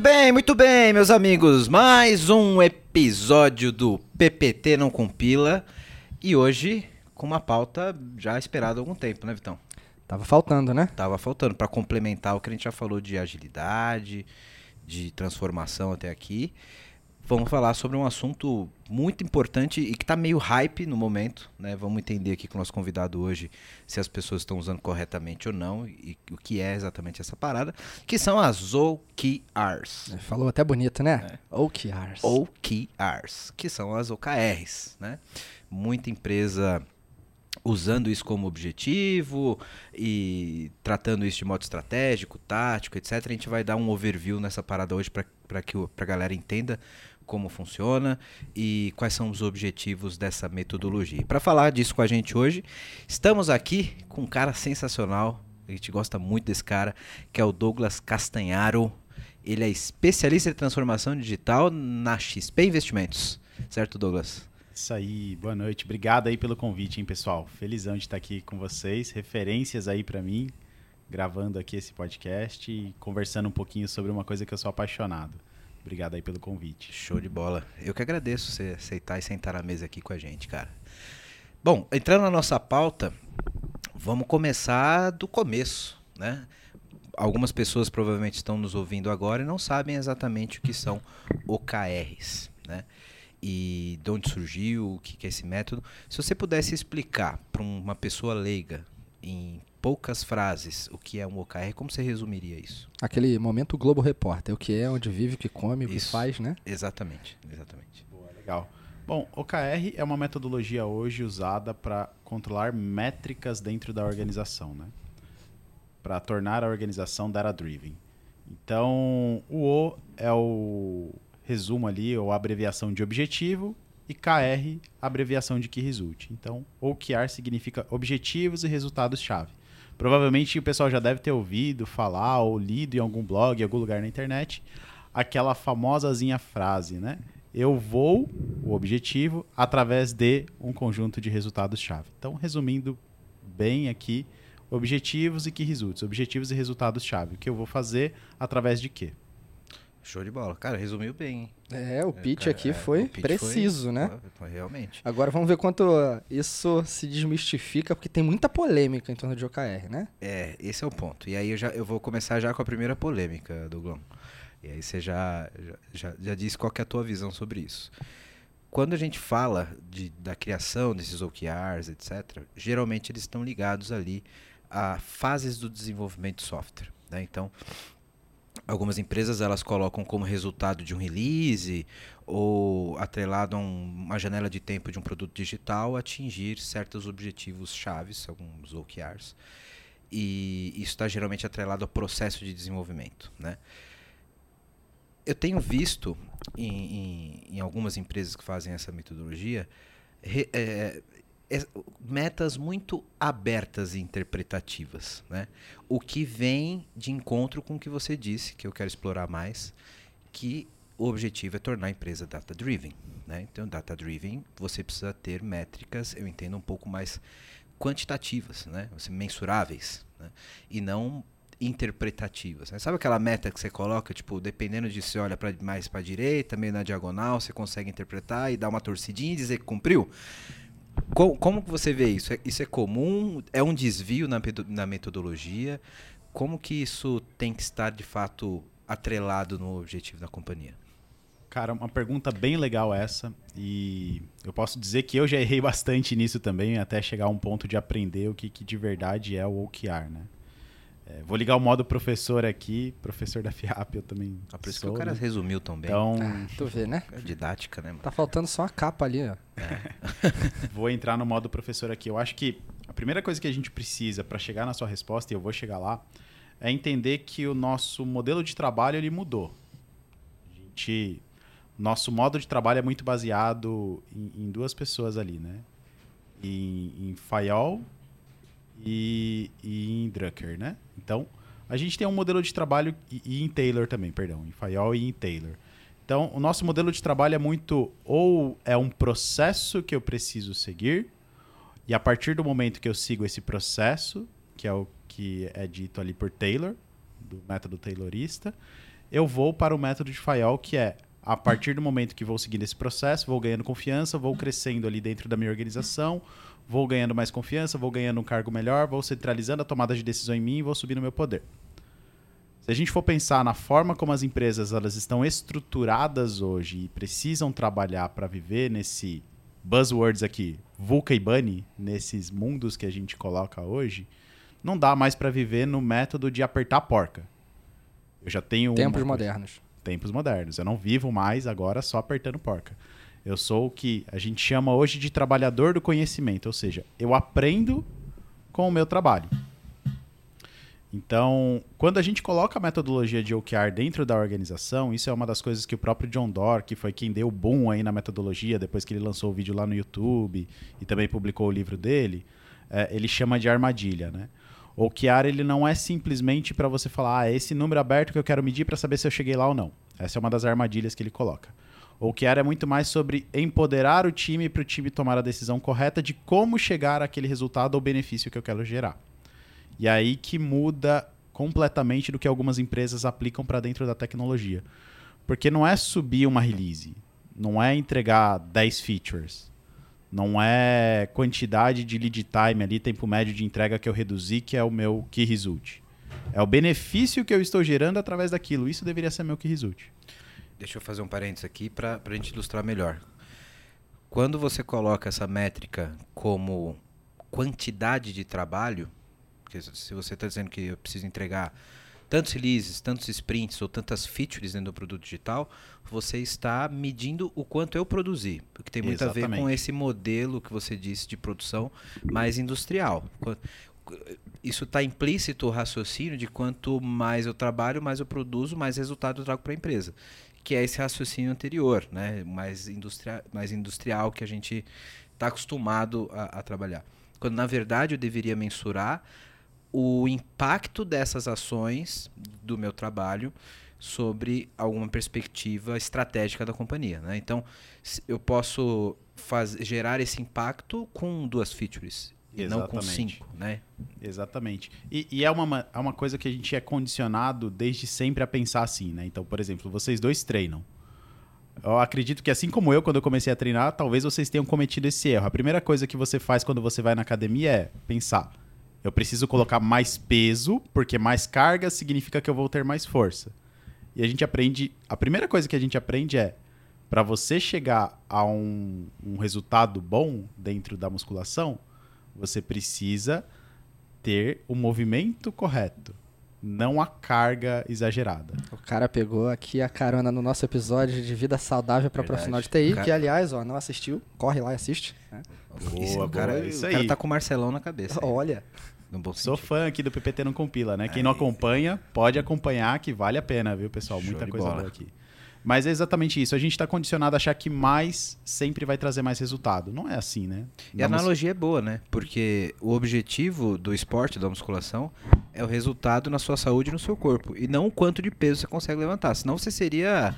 Muito bem, muito bem, meus amigos. Mais um episódio do PPT Não Compila. E hoje com uma pauta já esperada há algum tempo, né, Vitão? Tava faltando, né? Tava faltando para complementar o que a gente já falou de agilidade, de transformação até aqui. Vamos falar sobre um assunto muito importante e que está meio hype no momento, né? Vamos entender aqui com o nosso convidado hoje se as pessoas estão usando corretamente ou não e o que é exatamente essa parada, que são as OKRs. É, falou até bonito, né? É. OKRs. OKRs, que são as OKRs, né? Muita empresa usando isso como objetivo e tratando isso de modo estratégico, tático, etc. A gente vai dar um overview nessa parada hoje para que a galera entenda como funciona e quais são os objetivos dessa metodologia. Para falar disso com a gente hoje, estamos aqui com um cara sensacional, a gente gosta muito desse cara, que é o Douglas Castanharo. Ele é especialista em transformação digital na XP Investimentos. Certo, Douglas? Isso aí, boa noite. Obrigado aí pelo convite, hein, pessoal. Felizão de estar aqui com vocês. Referências aí para mim, gravando aqui esse podcast e conversando um pouquinho sobre uma coisa que eu sou apaixonado. Obrigado aí pelo convite. Show de bola. Eu que agradeço você aceitar e sentar na mesa aqui com a gente, cara. Bom, entrando na nossa pauta, vamos começar do começo, né? Algumas pessoas provavelmente estão nos ouvindo agora e não sabem exatamente o que são OKRs, né? E de onde surgiu, o que é esse método. Se você pudesse explicar para uma pessoa leiga em poucas frases o que é um OKR, como você resumiria isso? Aquele momento Globo Repórter, o que é, onde vive, o que come, o que faz, né? Exatamente, exatamente. Boa, legal. Bom, OKR é uma metodologia hoje usada para controlar métricas dentro da organização, né? Para tornar a organização data-driven. Então, o O é o resumo ali, ou abreviação de objetivo, e KR, abreviação de Key Result. Então, OKR significa objetivos e resultados-chave. Provavelmente o pessoal já deve ter ouvido falar ou lido em algum blog, em algum lugar na internet, aquela famosazinha frase, né? Eu vou, o objetivo, através de um conjunto de resultados-chave. Então, resumindo bem aqui, objetivos e que results. Objetivos e resultados-chave. O que eu vou fazer através de quê? Show de bola. Cara, resumiu bem. É, o pitch é, aqui é, foi pitch preciso, foi, né? Foi, realmente. Agora vamos ver quanto isso se desmistifica, porque tem muita polêmica em torno de OKR, né? É, esse é o ponto. E aí eu, já, eu vou começar já com a primeira polêmica, Douglão. E aí você já, já, já, já disse qual é a tua visão sobre isso. Quando a gente fala de, da criação desses OKRs, etc., geralmente eles estão ligados ali a fases do desenvolvimento de software. Né? Então, algumas empresas elas colocam como resultado de um release ou atrelado a um, uma janela de tempo de um produto digital atingir certos objetivos chaves, alguns OKRs. E isso está geralmente atrelado ao processo de desenvolvimento, né? Eu tenho visto em, em, em algumas empresas que fazem essa metodologia re, é, metas muito abertas e interpretativas, né? O que vem de encontro com o que você disse, que eu quero explorar mais, que o objetivo é tornar a empresa data-driven, né? Então, data-driven, você precisa ter métricas, eu entendo, um pouco mais quantitativas, né? mensuráveis, né? E não interpretativas. Né? Sabe aquela meta que você coloca, tipo, dependendo de se olha pra, mais para direita, meio na diagonal, você consegue interpretar e dar uma torcidinha e dizer que cumpriu? Como, como você vê isso? É, isso é comum? É um desvio na, na metodologia? Como que isso tem que estar de fato atrelado no objetivo da companhia? Cara, uma pergunta bem legal essa. E eu posso dizer que eu já errei bastante nisso também, até chegar a um ponto de aprender o que, que de verdade é o OKR, né? É, vou ligar o modo professor aqui, professor da FIAP, eu também. Ah, por isso sou, que o cara né? resumiu também. Então, ah, tu vê, né? É didática, né? Mano? Tá faltando só a capa ali, ó. É. vou entrar no modo professor aqui. Eu acho que a primeira coisa que a gente precisa para chegar na sua resposta, e eu vou chegar lá, é entender que o nosso modelo de trabalho ele mudou. A gente, nosso modo de trabalho é muito baseado em, em duas pessoas ali, né? Em, em Fayol e, e em Drucker, né? Então, a gente tem um modelo de trabalho e, e em Taylor também, perdão, em Fayol e em Taylor. Então, o nosso modelo de trabalho é muito ou é um processo que eu preciso seguir, e a partir do momento que eu sigo esse processo, que é o que é dito ali por Taylor, do método taylorista, eu vou para o método de Fayol, que é a partir do momento que vou seguindo esse processo, vou ganhando confiança, vou crescendo ali dentro da minha organização, vou ganhando mais confiança, vou ganhando um cargo melhor, vou centralizando a tomada de decisão em mim e vou subindo meu poder. Se a gente for pensar na forma como as empresas elas estão estruturadas hoje e precisam trabalhar para viver nesse buzzwords aqui, VUCA e Bunny, nesses mundos que a gente coloca hoje, não dá mais para viver no método de apertar a porca. Eu já tenho Tempos uma- modernos. tempos modernos. Eu não vivo mais agora só apertando porca. Eu sou o que a gente chama hoje de trabalhador do conhecimento, ou seja, eu aprendo com o meu trabalho. Então, quando a gente coloca a metodologia de OKR dentro da organização, isso é uma das coisas que o próprio John Doerr, que foi quem deu o boom aí na metodologia, depois que ele lançou o vídeo lá no YouTube e também publicou o livro dele, é, ele chama de armadilha, né? OKR ele não é simplesmente para você falar, ah, é esse número aberto que eu quero medir para saber se eu cheguei lá ou não. Essa é uma das armadilhas que ele coloca. O OKR é muito mais sobre empoderar o time para o time tomar a decisão correta de como chegar àquele resultado ou benefício que eu quero gerar. E aí que muda completamente do que algumas empresas aplicam para dentro da tecnologia. Porque não é subir uma release, não é entregar 10 features, não é quantidade de lead time ali, tempo médio de entrega que eu reduzi, que é o meu key result. É o benefício que eu estou gerando através daquilo. Isso deveria ser meu key result. Deixa eu fazer um parênteses aqui para a gente ilustrar melhor. Quando você coloca essa métrica como quantidade de trabalho, porque se você está dizendo que eu preciso entregar tantos releases, tantos sprints ou tantas features dentro do produto digital, você está medindo o quanto eu produzi. O que tem muito a ver com Exatamente. esse modelo que você disse de produção mais industrial. Isso está implícito o raciocínio de quanto mais eu trabalho, mais eu produzo, mais resultado eu trago para a empresa. Que é esse raciocínio anterior, né? mais, industria mais industrial que a gente está acostumado a, a trabalhar. Quando na verdade eu deveria mensurar o impacto dessas ações do meu trabalho sobre alguma perspectiva estratégica da companhia. Né? Então, eu posso gerar esse impacto com duas features e não com Exatamente. cinco. Né? Exatamente. E, e é, uma, ma- é uma coisa que a gente é condicionado desde sempre a pensar assim, né? Então, por exemplo, vocês dois treinam. Eu acredito que assim como eu, quando eu comecei a treinar, talvez vocês tenham cometido esse erro. A primeira coisa que você faz quando você vai na academia é pensar: eu preciso colocar mais peso, porque mais carga significa que eu vou ter mais força. E a gente aprende. A primeira coisa que a gente aprende é: para você chegar a um, um resultado bom dentro da musculação, você precisa ter o movimento correto, não a carga exagerada. O cara pegou aqui a carona no nosso episódio de vida saudável para profissional de TI, cara- que aliás, ó, não assistiu, corre lá e assiste. né? Boa, o cara, boa, isso o cara aí. tá com o Marcelão na cabeça. Olha, Sou sentido. fã aqui do PPT não compila, né? Quem não acompanha, pode acompanhar que vale a pena, viu, pessoal? Show Muita coisa bola. boa aqui. Mas é exatamente isso. A gente está condicionado a achar que mais sempre vai trazer mais resultado. Não é assim, né? E a Vamos- analogia é boa, né? Porque o objetivo do esporte, da musculação, é o resultado na sua saúde e no seu corpo. E não o quanto de peso você consegue levantar. Senão você seria.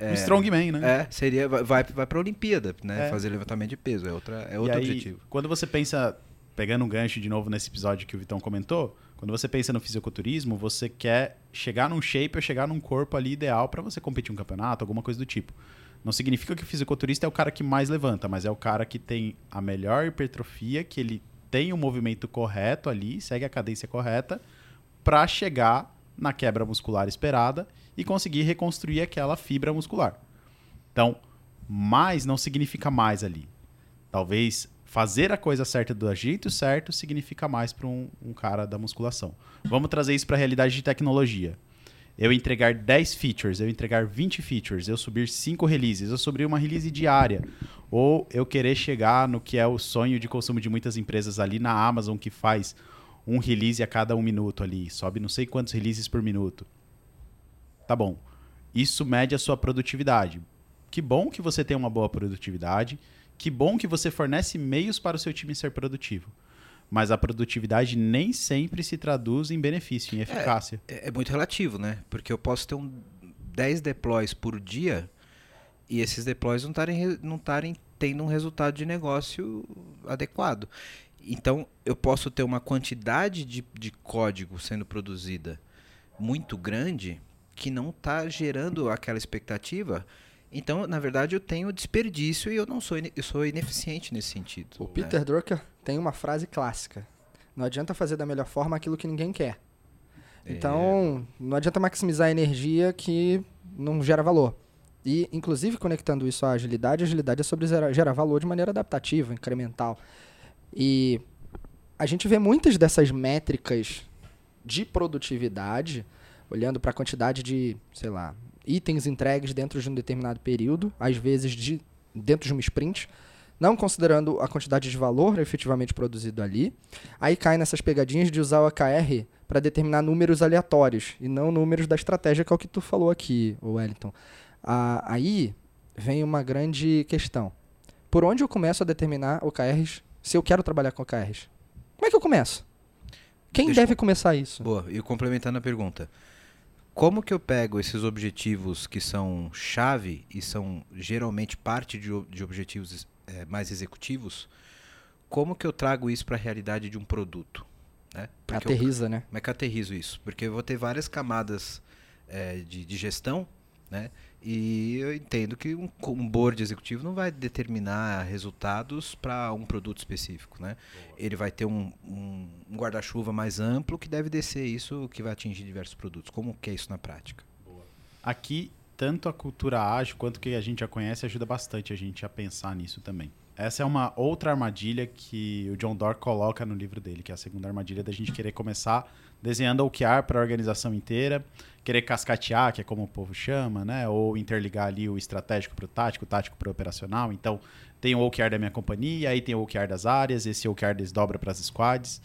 Um strongman, né? É, seria. Vai, vai vai pra Olimpíada, né? É. Fazer levantamento de peso. É, outra, é E outro aí, objetivo. Quando você pensa, pegando um gancho de novo nesse episódio que o Vitão comentou, quando você pensa no fisiculturismo, você quer chegar num shape ou chegar num corpo ali ideal para você competir um campeonato, alguma coisa do tipo. Não significa que o fisiculturista é o cara que mais levanta, mas é o cara que tem a melhor hipertrofia, que ele tem o movimento correto ali, segue a cadência correta, para chegar na quebra muscular esperada e conseguir reconstruir aquela fibra muscular. Então, mais não significa mais ali. Talvez fazer a coisa certa do jeito certo significa mais para um, um cara da musculação. Vamos trazer isso para a realidade de tecnologia. Eu entregar 10 features, eu entregar 20 features, eu subir 5 releases, eu subir uma release diária. Ou eu querer chegar no que é o sonho de consumo de muitas empresas ali na Amazon, que faz um release a cada um minuto ali, sobe não sei quantos releases por minuto. Tá bom. Isso mede a sua produtividade. Que bom que você tem uma boa produtividade. Que bom que você fornece meios para o seu time ser produtivo. Mas a produtividade nem sempre se traduz em benefício, em eficácia. É, é muito relativo, né? Porque eu posso ter um 10 deploys por dia e esses deploys não estarem não tendo um resultado de negócio adequado. Então, eu posso ter uma quantidade de, de código sendo produzida muito grande que não está gerando aquela expectativa, então, na verdade, eu tenho desperdício e eu não sou, eu sou ineficiente nesse sentido. O né? Peter Drucker tem uma frase clássica. Não adianta fazer da melhor forma aquilo que ninguém quer. É. Então, não adianta maximizar a energia que não gera valor. E, inclusive, conectando isso à agilidade, a agilidade é sobre gerar valor de maneira adaptativa, incremental. E a gente vê muitas dessas métricas de produtividade, olhando para a quantidade de, sei lá, itens entregues dentro de um determinado período, às vezes de, dentro de uma sprint, não considerando a quantidade de valor efetivamente produzido ali. Aí cai nessas pegadinhas de usar o AKR para determinar números aleatórios e não números da estratégia, que é o que tu falou aqui, Wellington. Ah, aí vem uma grande questão. Por onde eu começo a determinar OKRs se eu quero trabalhar com OKRs? Como é que eu começo? Quem Deixa deve começar isso? Boa, e complementando a pergunta. Como que eu pego esses objetivos que são chave e são geralmente parte de, de objetivos eh, mais executivos, como que eu trago isso para a realidade de um produto? Né? Porque eu- Aterriza, né? como é que aterrizo isso? Porque eu vou ter várias camadas eh, de, de gestão, né? E eu entendo que um, um board executivo não vai determinar resultados para um produto específico, né? Ele vai ter um, um- um guarda-chuva mais amplo que deve descer isso, que vai atingir diversos produtos. Como que é isso na prática? Aqui, tanto a cultura ágil quanto o que a gente já conhece ajuda bastante a gente a pensar nisso também. Essa é uma outra armadilha que o John Doerr coloca no livro dele, que é a segunda armadilha da gente querer começar desenhando OKR para a organização inteira, querer cascatear, que é como o povo chama, né? Ou interligar ali o estratégico para o tático, o tático para o operacional. Então, tem o OKR da minha companhia, aí tem o OKR das áreas, esse OKR desdobra para as squads.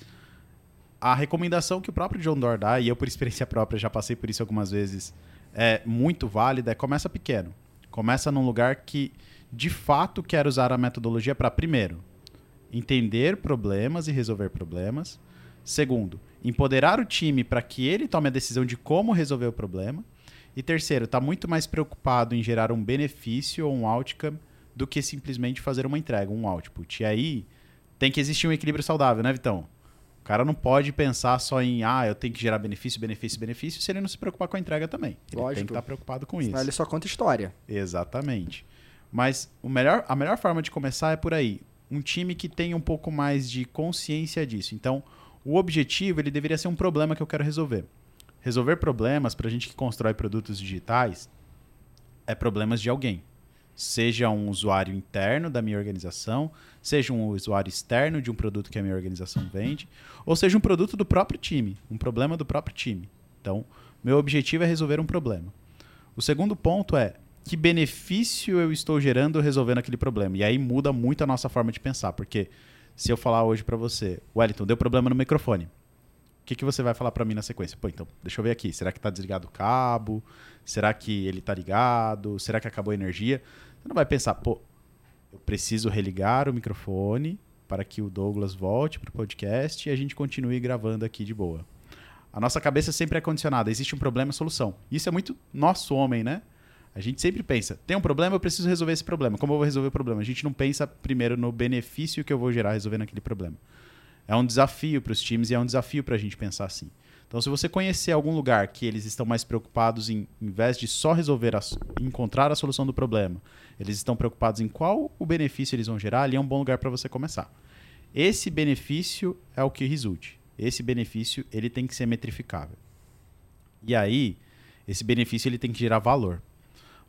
A recomendação que o próprio John Doerr dá, e eu por experiência própria já passei por isso algumas vezes, é muito válida, é começa pequeno. Começa num lugar que de fato quer usar a metodologia para primeiro, entender problemas e resolver problemas. Segundo, empoderar o time para que ele tome a decisão de como resolver o problema. E terceiro, está muito mais preocupado em gerar um benefício ou um outcome do que simplesmente fazer uma entrega, um output. E aí tem que existir um equilíbrio saudável, né, Vitão? O cara não pode pensar só em, ah, eu tenho que gerar benefício, benefício, benefício, se ele não se preocupar com a entrega também. Ele tem Lógico. que estar preocupado com Senão isso. ele só conta história. Exatamente. Mas o melhor, a melhor forma de começar é por aí. Um time que tenha um pouco mais de consciência disso. Então, o objetivo ele deveria ser um problema que eu quero resolver. Resolver problemas para a gente que constrói produtos digitais é problemas de alguém. Seja um usuário interno da minha organização, seja um usuário externo de um produto que a minha organização vende, ou seja um produto do próprio time, um problema do próprio time. Então, meu objetivo é resolver um problema. O segundo ponto é que benefício eu estou gerando resolvendo aquele problema. E aí muda muito a nossa forma de pensar, porque se eu falar hoje para você, Wellington, deu problema no microfone. O que, que você vai falar para mim na sequência? Pô, então, deixa eu ver aqui. Será que tá desligado o cabo? Será que ele tá ligado? Será que acabou a energia? Você não vai pensar, pô, eu preciso religar o microfone para que o Douglas volte pro podcast e a gente continue gravando aqui de boa. A nossa cabeça sempre é condicionada. Existe um problema, solução. Isso é muito nosso homem, né? A gente sempre pensa, tem um problema, eu preciso resolver esse problema. Como eu vou resolver o problema? A gente não pensa primeiro no benefício que eu vou gerar resolvendo aquele problema. É um desafio para os times e é um desafio para a gente pensar assim. Então, se você conhecer algum lugar que eles estão mais preocupados em, em vez de só resolver, a, encontrar a solução do problema, eles estão preocupados em qual o benefício eles vão gerar, ali é um bom lugar para você começar. Esse benefício é o que resulte. Esse benefício ele tem que ser metrificável. E aí, esse benefício ele tem que gerar valor.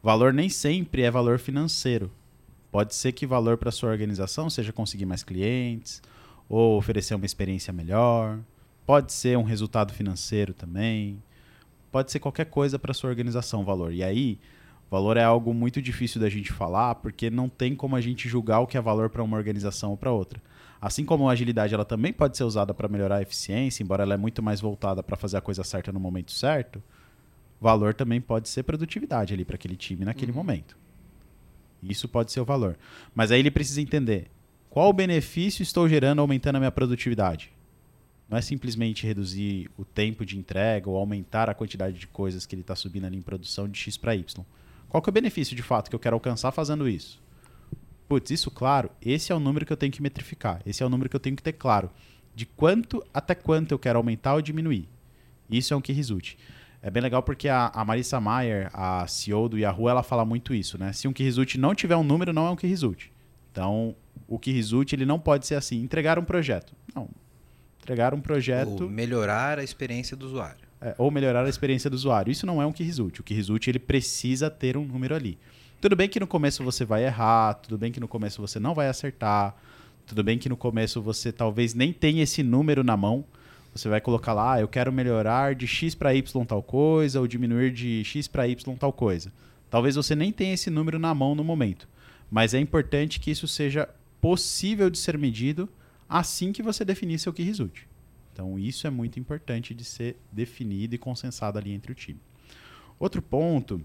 Valor nem sempre é valor financeiro. Pode ser que valor para sua organização seja conseguir mais clientes ou oferecer uma experiência melhor. Pode ser um resultado financeiro também. Pode ser qualquer coisa para sua organização, valor. E aí, valor é algo muito difícil da gente falar, porque não tem como a gente julgar o que é valor para uma organização ou para outra. Assim como a agilidade ela também pode ser usada para melhorar a eficiência, embora ela é muito mais voltada para fazer a coisa certa no momento certo, valor também pode ser produtividade ali para aquele time naquele momento. Isso pode ser o valor. Mas aí ele precisa entender qual benefício estou gerando aumentando a minha produtividade. Não é simplesmente reduzir o tempo de entrega ou aumentar a quantidade de coisas que ele está subindo ali em produção de X para Y. Qual que é o benefício de fato que eu quero alcançar fazendo isso? Putz, isso claro, esse é o número que eu tenho que metrificar. Esse é o número que eu tenho que ter claro. De quanto até quanto eu quero aumentar ou diminuir. Isso é um que resulte. É bem legal porque a, a Marissa Mayer, a CEO do Yahoo, ela fala muito isso, né? Se um key result não tiver um número, não é um key result. Então, o key result ele não pode ser assim, entregar um projeto. Não. Entregar um projeto... Ou melhorar a experiência do usuário. É, ou melhorar a experiência do usuário. Isso não é um key result. O key result ele precisa ter um número ali. Tudo bem que no começo você vai errar, tudo bem que no começo você não vai acertar, tudo bem que no começo você talvez nem tenha esse número na mão. Você vai colocar lá, ah, eu quero melhorar de x para y tal coisa ou diminuir de x para y tal coisa. Talvez você nem tenha esse número na mão no momento, mas é importante que isso seja possível de ser medido assim que você definir seu key result. Então, isso é muito importante de ser definido e consensado ali entre o time. Outro ponto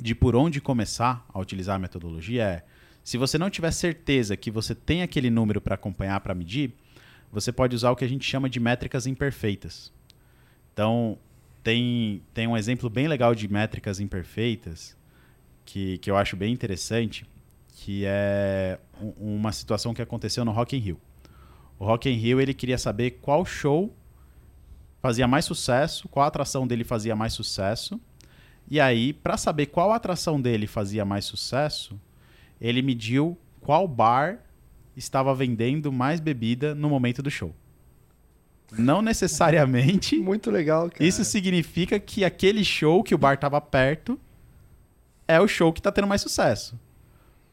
de por onde começar a utilizar a metodologia é, se você não tiver certeza que você tem aquele número para acompanhar, para medir, você pode usar o que a gente chama de métricas imperfeitas. Então, tem, tem um exemplo bem legal de métricas imperfeitas que, que eu acho bem interessante, que é um, uma situação que aconteceu no Rock in Rio. O Rock in Rio ele queria saber qual show fazia mais sucesso, qual atração dele fazia mais sucesso. E aí, para saber qual atração dele fazia mais sucesso, ele mediu qual bar estava vendendo mais bebida no momento do show. Não necessariamente. Muito legal, cara. Isso significa que aquele show que o bar estava perto é o show que está tendo mais sucesso.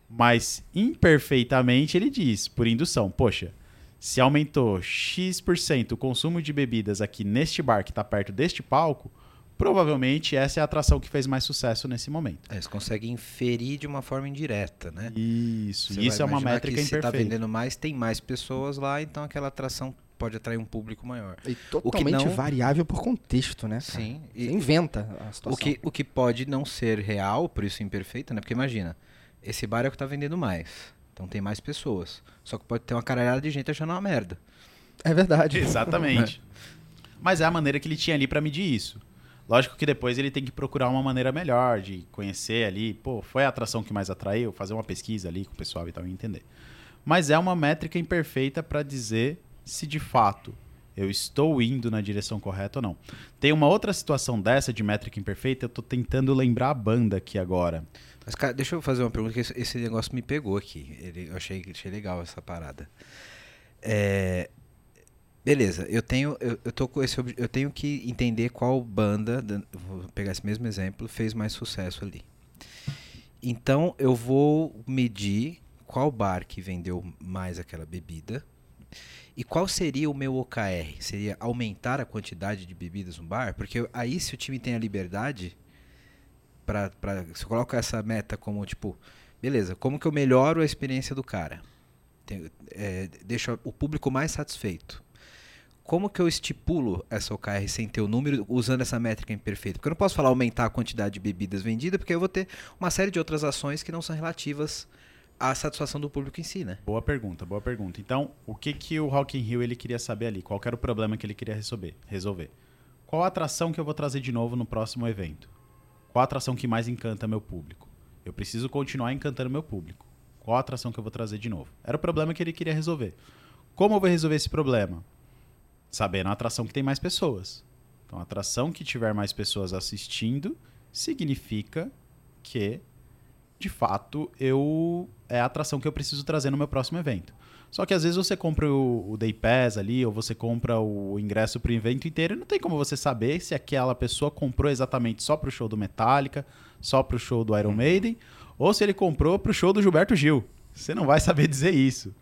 Mas imperfeitamente ele diz, por indução, poxa, se aumentou X% o consumo de bebidas aqui neste bar que está perto deste palco, provavelmente essa é a atração que fez mais sucesso nesse momento. É, você consegue inferir de uma forma indireta, né? Isso, Você isso é uma métrica que Se está imperfeita. vendendo mais, tem mais pessoas lá, então aquela atração pode atrair um público maior. E totalmente não- variável por contexto, né? cara? Sim. Você E inventa a situação. o que, o que pode não ser real, por isso imperfeita, né? Porque imagina, esse bar é o que está vendendo mais. Então tem mais pessoas. Só que pode ter uma caralhada de gente achando uma merda. É verdade. Exatamente. Mas é a maneira que ele tinha ali para medir isso. Lógico que depois ele tem que procurar uma maneira melhor de conhecer ali, pô, foi a atração que mais atraiu, fazer uma pesquisa ali com o pessoal e tal entender. Mas é uma métrica imperfeita para dizer se de fato eu estou indo na direção correta ou não. Tem uma outra situação dessa de métrica imperfeita, eu tô tentando lembrar a banda aqui agora. Mas, cara, deixa eu fazer uma pergunta, que esse negócio me pegou aqui. Ele, eu achei, achei legal essa parada. É, beleza, eu tenho, eu, eu, tô com esse, eu tenho que entender qual banda, da- vou pegar esse mesmo exemplo, fez mais sucesso ali. Então, eu vou medir qual bar que vendeu mais aquela bebida e qual seria o meu OKR? Seria aumentar a quantidade de bebidas no bar? Porque aí, se o time tem a liberdade para você coloca essa meta como tipo, beleza, como que eu melhoro a experiência do cara? É, deixo o público mais satisfeito. Como que eu estipulo essa OKR sem ter o número usando essa métrica imperfeita? Porque eu não posso falar aumentar a quantidade de bebidas vendidas, porque eu vou ter uma série de outras ações que não são relativas à satisfação do público em si, né? Boa pergunta, boa pergunta. Então, o que que o Rock in Rio ele queria saber ali? Qual era o problema que ele queria resolver? resolver? Qual a atração que eu vou trazer de novo no próximo evento? Qual a atração que mais encanta meu público? Eu preciso continuar encantando meu público. Qual a atração que eu vou trazer de novo? Era o problema que ele queria resolver. Como eu vou resolver esse problema? Sabendo a atração que tem mais pessoas. Então, a atração que tiver mais pessoas assistindo significa que, de fato, eu é a atração que eu preciso trazer no meu próximo evento. Só que às vezes você compra o, o Day Pass ali, ou você compra o ingresso para o evento inteiro, e não tem como você saber se aquela pessoa comprou exatamente só para o show do Metallica, só para o show do Iron Maiden, ou se ele comprou para o show do Gilberto Gil. Você não vai saber dizer isso.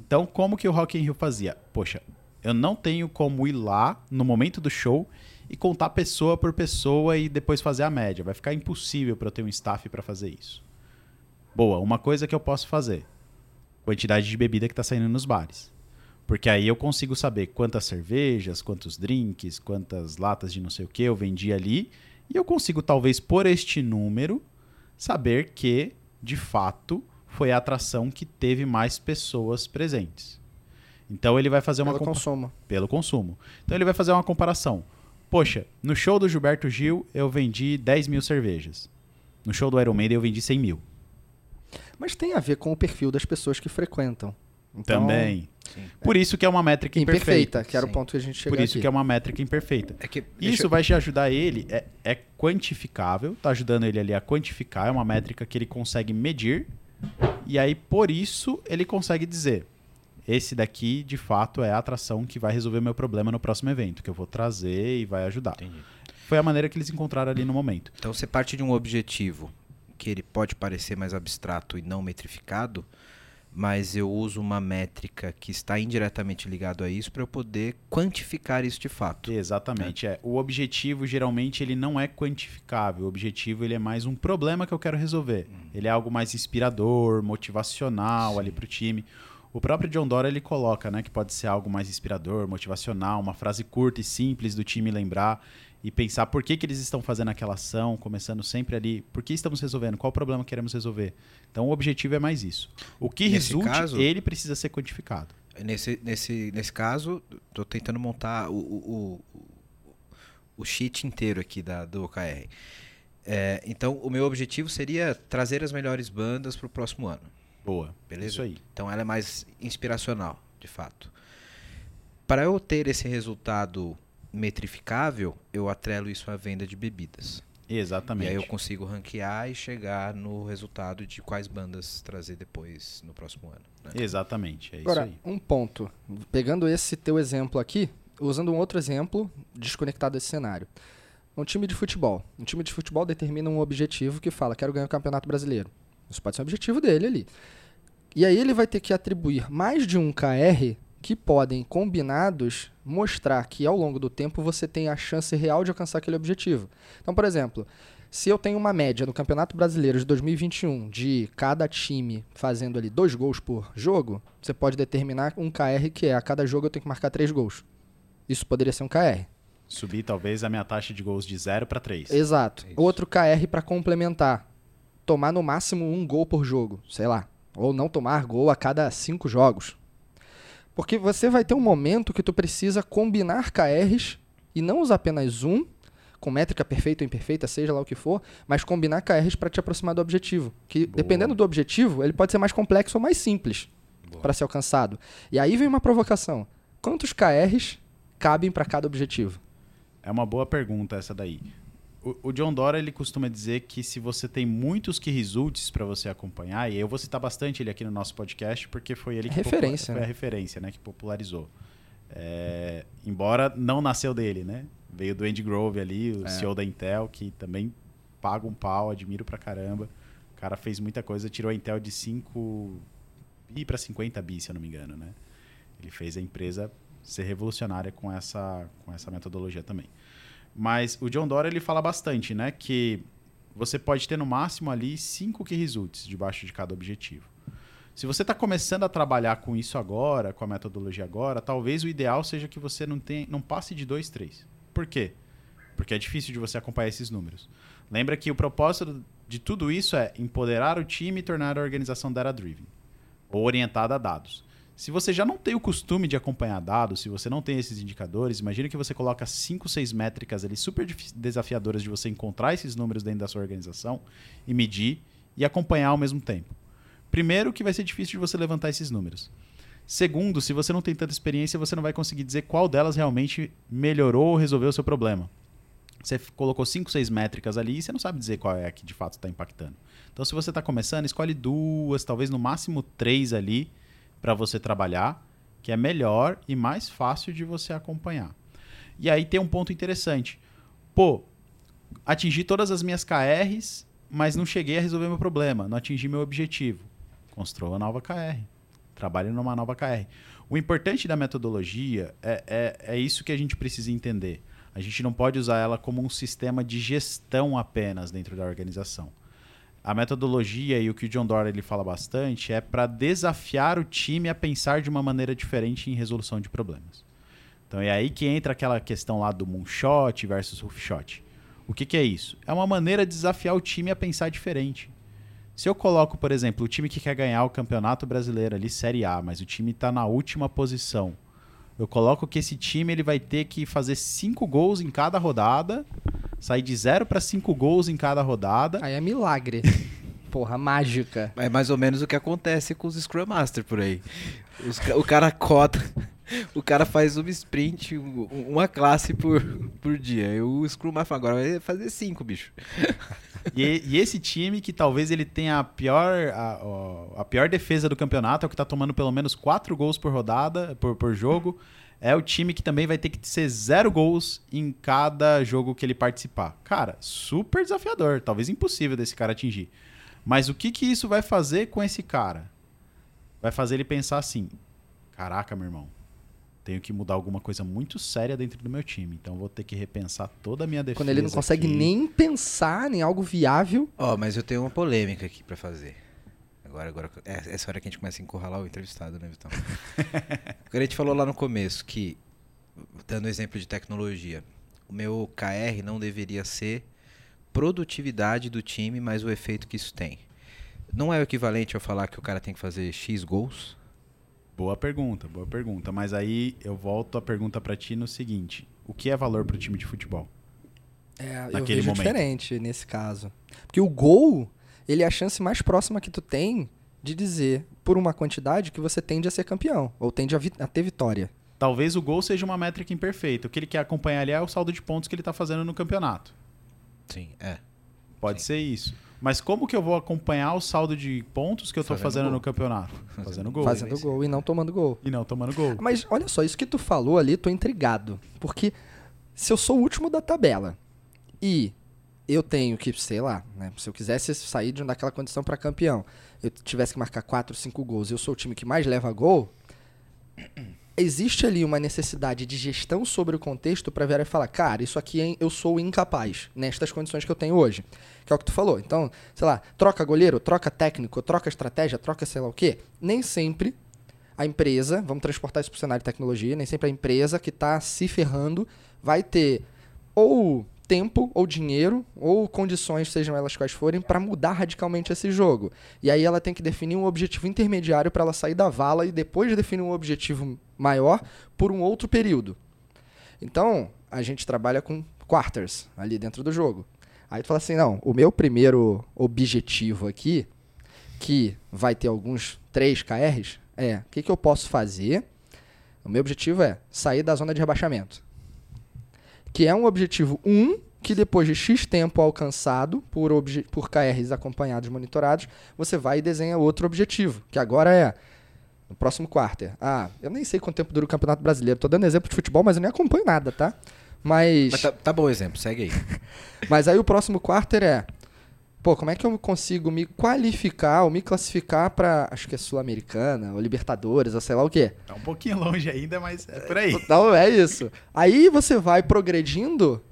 Então, como que o Rock in Rio fazia? Poxa, eu não tenho como ir lá no momento do show e contar pessoa por pessoa e depois fazer a média. Vai ficar impossível para eu ter um staff para fazer isso. Boa, uma coisa que eu posso fazer: quantidade de bebida que está saindo nos bares. Porque aí eu consigo saber quantas cervejas, quantos drinks, quantas latas de não sei o que eu vendi ali. E eu consigo, talvez por este número, saber que, de fato, foi a atração que teve mais pessoas presentes. Então ele vai fazer uma Pelo consumo. pelo consumo. Então ele vai fazer uma comparação. Poxa, no show do Gilberto Gil eu vendi 10 mil cervejas. No show do Iron Maiden eu vendi 100 mil. Mas tem a ver com o perfil das pessoas que frequentam. Então, Também. Sim. Por isso que é uma métrica imperfeita. Imperfeita, que era o Sim. ponto que a gente chegou Por isso aqui. que é uma métrica imperfeita. É que Isso deixa- vai te ajudar ele, é, é quantificável, tá ajudando ele ali a quantificar, é uma métrica que ele consegue medir, e aí por isso ele consegue dizer: esse daqui de fato é a atração que vai resolver meu problema no próximo evento, que eu vou trazer e vai ajudar. Entendi. Foi a maneira que eles encontraram ali no momento. Então você parte de um objetivo que ele pode parecer mais abstrato e não metrificado, mas eu uso uma métrica que está indiretamente ligado a isso para eu poder quantificar isso de fato. Exatamente, é. O objetivo geralmente ele não é quantificável. O objetivo ele é mais um problema que eu quero resolver. Ele é algo mais inspirador, motivacional ali pro time. O próprio John Dora ele coloca, né, que pode ser algo mais inspirador, motivacional, uma frase curta e simples do time lembrar e pensar por que, que eles estão fazendo aquela ação, começando sempre ali, por que estamos resolvendo, qual o problema que queremos resolver. Então o objetivo é mais isso. O que Nesse resulte, caso- ele precisa ser quantificado. Nesse, nesse, nesse caso, estou tentando montar o, o, o, o sheet inteiro aqui da, do OKR. É, então, o meu objetivo seria trazer as melhores bandas para o próximo ano. Boa. Beleza? Isso aí. Então ela é mais inspiracional, de fato. Para eu ter esse resultado metrificável, eu atrelo isso à venda de bebidas. Exatamente. E aí eu consigo ranquear e chegar no resultado de quais bandas trazer depois no próximo ano. né? Exatamente, é Agora, isso aí. um ponto. Pegando esse teu exemplo aqui, usando um outro exemplo desconectado desse cenário. Um time de futebol. Um time de futebol determina um objetivo que fala, quero ganhar o Campeonato Brasileiro. Isso pode ser um objetivo dele ali. E aí ele vai ter que atribuir mais de um KR que podem, combinados, mostrar que ao longo do tempo você tem a chance real de alcançar aquele objetivo. Então, por exemplo, se eu tenho uma média no Campeonato Brasileiro de 2021 de cada time fazendo ali dois gols por jogo, você pode determinar um KR que é a cada jogo eu tenho que marcar três gols. Isso poderia ser um KR. Subir talvez a minha taxa de gols de 0 para 3. Exato. Isso. Outro KR para complementar. Tomar no máximo um gol por jogo, sei lá. Ou não tomar gol a cada cinco jogos. Porque você vai ter um momento que tu precisa combinar KRs e não usar apenas um, com métrica perfeita ou imperfeita, seja lá o que for, mas combinar KRs para te aproximar do objetivo. Que Boa. dependendo do objetivo, ele pode ser mais complexo ou mais simples para ser alcançado. E aí vem uma provocação. Quantos KRs cabem para cada objetivo? É uma boa pergunta essa daí. O, o John Dora ele costuma dizer que se você tem muitos key results para você acompanhar, e eu vou citar bastante ele aqui no nosso podcast porque foi ele que Referência, popula- foi né? a referência, né, que popularizou. É, embora não nasceu dele, né? Veio do Andy Grove ali, o É. CEO da Intel, que também paga um pau, admiro pra caramba. O cara fez muita coisa, tirou a Intel de 5 bi para 50 bi, se eu não me engano, né? Ele fez a empresa ser revolucionária com essa, com essa metodologia também. Mas o John Dora ele fala bastante, né, que você pode ter no máximo ali cinco key results debaixo de cada objetivo. Se você está começando a trabalhar com isso agora, com a metodologia agora, talvez o ideal seja que você não, tenha, não passe de dois, três. Por quê? Porque é difícil de você acompanhar esses números. Lembra que o propósito de tudo isso é empoderar o time e tornar a organização data-driven, ou orientada a dados. Se você já não tem o costume de acompanhar dados, se você não tem esses indicadores, imagina que você coloca 5, 6 métricas ali super desafiadoras de você encontrar esses números dentro da sua organização e medir e acompanhar ao mesmo tempo. Primeiro, que vai ser difícil de você levantar esses números. Segundo, se você não tem tanta experiência, você não vai conseguir dizer qual delas realmente melhorou ou resolveu o seu problema. Você colocou 5, 6 métricas ali e você não sabe dizer qual é a que de fato está impactando. Então, se você está começando, escolhe duas, talvez no máximo três ali para você trabalhar, que é melhor e mais fácil de você acompanhar. E aí tem um ponto interessante. Pô, atingi todas as minhas KRs, mas não cheguei a resolver meu problema, não atingi meu objetivo. Construa uma nova KR. Trabalhe numa nova KR. O importante da metodologia é, é, é isso que a gente precisa entender. A gente não pode usar ela como um sistema de gestão apenas dentro da organização. A metodologia e o que o John Doerr ele fala bastante é para desafiar o time a pensar de uma maneira diferente em resolução de problemas. Então é aí que entra aquela questão lá do moonshot versus roofshot. O que, que é isso? É uma maneira de desafiar o time a pensar diferente. Se eu coloco, por exemplo, o time que quer ganhar o Campeonato Brasileiro ali, Série A, mas o time está na última posição, eu coloco que esse time ele vai ter que fazer cinco gols em cada rodada, sair de zero para cinco gols em cada rodada. Aí é milagre. Porra, mágica. É mais ou menos o que acontece com os Scrum Master por aí. Os o cara cota. O cara faz uma sprint, um- uma classe por, por dia. E o Scrum Master agora vai fazer cinco, bicho. E, e esse time que talvez ele tenha a pior, a, a pior defesa do campeonato, é o que tá tomando pelo menos quatro gols por rodada, por, por jogo. É o time que também vai ter que ser zero gols em cada jogo que ele participar. Cara, super desafiador. Talvez impossível desse cara atingir. Mas o que, que isso vai fazer com esse cara? Vai fazer ele pensar assim: caraca, meu irmão, tenho que mudar alguma coisa muito séria dentro do meu time. Então vou ter que repensar toda a minha defesa. Quando ele não consegue aqui. nem pensar em algo viável. Ó, mas eu tenho uma polêmica aqui pra fazer. Agora, agora, é essa hora que a gente começa a encurralar o entrevistado, né, Vitão? Quando a gente falou lá no começo que, dando exemplo de tecnologia, o meu KR não deveria ser produtividade do time, mas o efeito que isso tem. Não é o equivalente eu falar que o cara tem que fazer X gols? Boa pergunta, boa pergunta. Mas aí eu volto a pergunta pra ti no seguinte: o que é valor pro time de futebol? É, eu vejo momento. diferente nesse caso. Porque o gol, ele é a chance mais próxima que tu tem de dizer, por uma quantidade, que você tende a ser campeão. Ou tende a, vi- a ter vitória. Talvez o gol seja uma métrica imperfeita. O que ele quer acompanhar ali é o saldo de pontos que ele tá fazendo no campeonato. Sim, é. Pode Sim. ser isso. Mas como que eu vou acompanhar o saldo de pontos que eu tô Fazendo fazendo no campeonato? Fazendo gol. fazendo gol e não tomando gol. E não tomando gol. Mas olha só, isso que tu falou ali, tô intrigado. Porque se eu sou o último da tabela e eu tenho que, sei lá, né, se eu quisesse sair de daquela condição para campeão, eu tivesse que marcar 4, 5 gols eu sou o time que mais leva gol, existe ali uma necessidade de gestão sobre o contexto para ver e falar, cara, isso aqui eu sou incapaz nestas condições que eu tenho hoje. Que é o que tu falou. Então, sei lá, troca goleiro, troca técnico, troca estratégia, troca sei lá o quê. Nem sempre a empresa, vamos transportar isso para o cenário de tecnologia, nem sempre a empresa que está se ferrando vai ter ou tempo, ou dinheiro, ou condições, sejam elas quais forem, para mudar radicalmente esse jogo. E aí ela tem que definir um objetivo intermediário para ela sair da vala e depois definir um objetivo maior por um outro período. Então, a gente trabalha com quarters ali dentro do jogo. Aí tu fala assim, não, o meu primeiro objetivo aqui, que vai ter alguns 3 KRs, é, o que, que eu posso fazer? O meu objetivo é sair da zona de rebaixamento. Que é um objetivo 1, que depois de X tempo alcançado por, por KRs acompanhados, monitorados, você vai e desenha outro objetivo, que agora é no próximo quarter. Ah, eu nem sei quanto tempo dura o Campeonato Brasileiro. Tô dando exemplo de futebol, mas eu nem acompanho nada, tá? Mas, Mas tá, tá bom o exemplo, segue aí. mas aí o próximo quarter é, pô, como é que eu consigo me qualificar ou me classificar pra, acho que é Sul-Americana, ou Libertadores, ou sei lá o quê. Tá um pouquinho longe ainda, mas é por aí. Então é isso. Aí você vai progredindo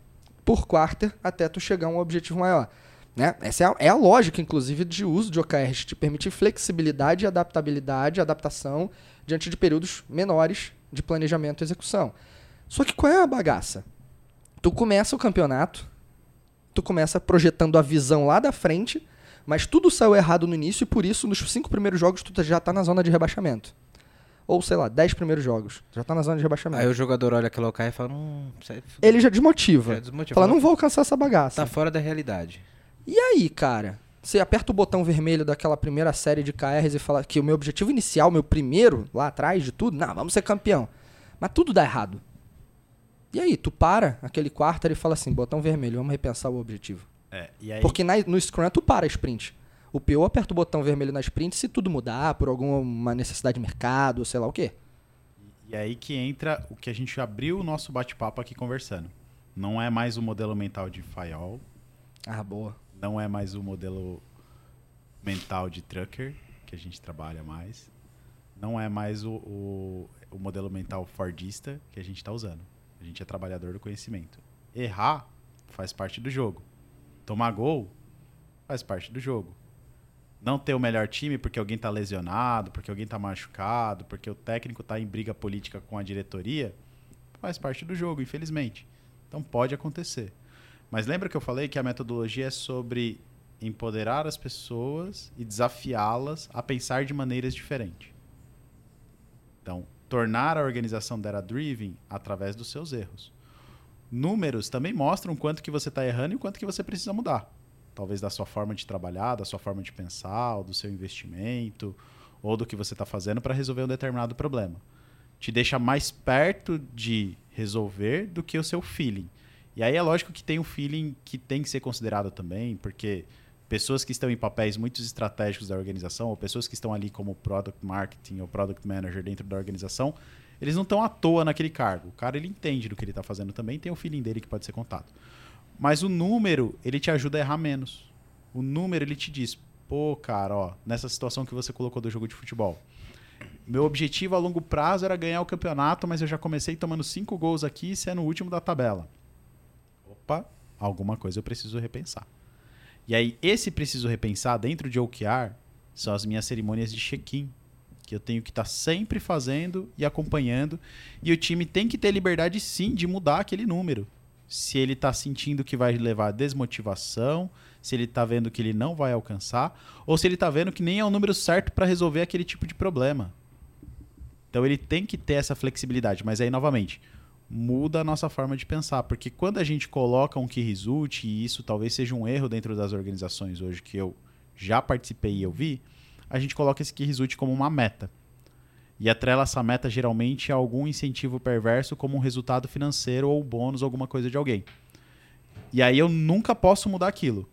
por quarter até tu chegar a um objetivo maior. Né? Essa é a, é a lógica, inclusive, de uso de OKRs, te permitir flexibilidade, adaptabilidade, adaptação diante de períodos menores de planejamento e execução. Só que qual é a bagaça? Tu começa o campeonato, tu começa projetando a visão lá da frente, mas tudo saiu errado no início e por isso nos cinco primeiros jogos tu já tá na zona de rebaixamento. Ou sei lá, dez primeiros jogos, já tá na zona de rebaixamento. Aí o jogador olha aquela OK e fala, hum, sai- Ele já desmotiva. já desmotiva. Fala, não vou alcançar essa bagaça. Tá fora da realidade. E aí, cara? Você aperta o botão vermelho daquela primeira série de KRs e fala que o meu objetivo inicial, meu primeiro, lá atrás de tudo, não, vamos ser campeão. Mas tudo dá errado. E aí, tu para aquele quarter e fala assim, botão vermelho, vamos repensar o objetivo. É, aí, Porque na- no Scrum tu para a sprint. O PO aperta o botão vermelho na sprint se tudo mudar por alguma necessidade de mercado, sei lá o quê. E aí que entra o que a gente abriu o nosso bate-papo aqui conversando. Não é mais o modelo mental de Fayol, Ah, boa. não é mais o modelo mental de Trucker, que a gente trabalha mais. Não é mais o, o, o modelo mental Fordista que a gente está usando. A gente é trabalhador do conhecimento. Errar faz parte do jogo. Tomar gol faz parte do jogo. Não ter o melhor time porque alguém está lesionado, porque alguém está machucado, porque o técnico está em briga política com a diretoria, faz parte do jogo, infelizmente. Então pode acontecer. Mas lembra que eu falei que a metodologia é sobre empoderar as pessoas e desafiá-las a pensar de maneiras diferentes. Então, tornar a organização data-driven através dos seus erros. Números também mostram quanto que você está errando e quanto que você precisa mudar. Talvez da sua forma de trabalhar, da sua forma de pensar, do seu investimento, ou do que você está fazendo para resolver um determinado problema. Te deixa mais perto de resolver do que o seu feeling. E aí é lógico que tem um feeling que tem que ser considerado também, porque pessoas que estão em papéis muito estratégicos da organização, ou pessoas que estão ali como product marketing ou product manager dentro da organização, eles não estão à toa naquele cargo. O cara ele entende do que ele está fazendo também, tem o feeling dele que pode ser contado. Mas o número, ele te ajuda a errar menos. O número, ele te diz, pô, cara, ó, nessa situação que você colocou do jogo de futebol. Meu objetivo a longo prazo era ganhar o campeonato, mas eu já comecei tomando cinco gols aqui e sendo o último da tabela. Opa, alguma coisa eu preciso repensar. E aí, esse preciso repensar dentro de OKR são as minhas cerimônias de check-in, que eu tenho que estar tá sempre fazendo e acompanhando. E o time tem que ter liberdade, sim, de mudar aquele número. Se ele está sentindo que vai levar desmotivação, se ele está vendo que ele não vai alcançar, ou se ele está vendo que nem é o número certo para resolver aquele tipo de problema. Então ele tem que ter essa flexibilidade. Mas aí, novamente, muda a nossa forma de pensar. Porque quando a gente coloca um que resulte, e isso talvez seja um erro dentro das organizações hoje que eu já participei e eu vi, a gente coloca esse que resulte como uma meta. E atrela essa meta geralmente a algum incentivo perverso, como um resultado financeiro ou bônus, alguma coisa de alguém. E aí eu nunca posso mudar aquilo.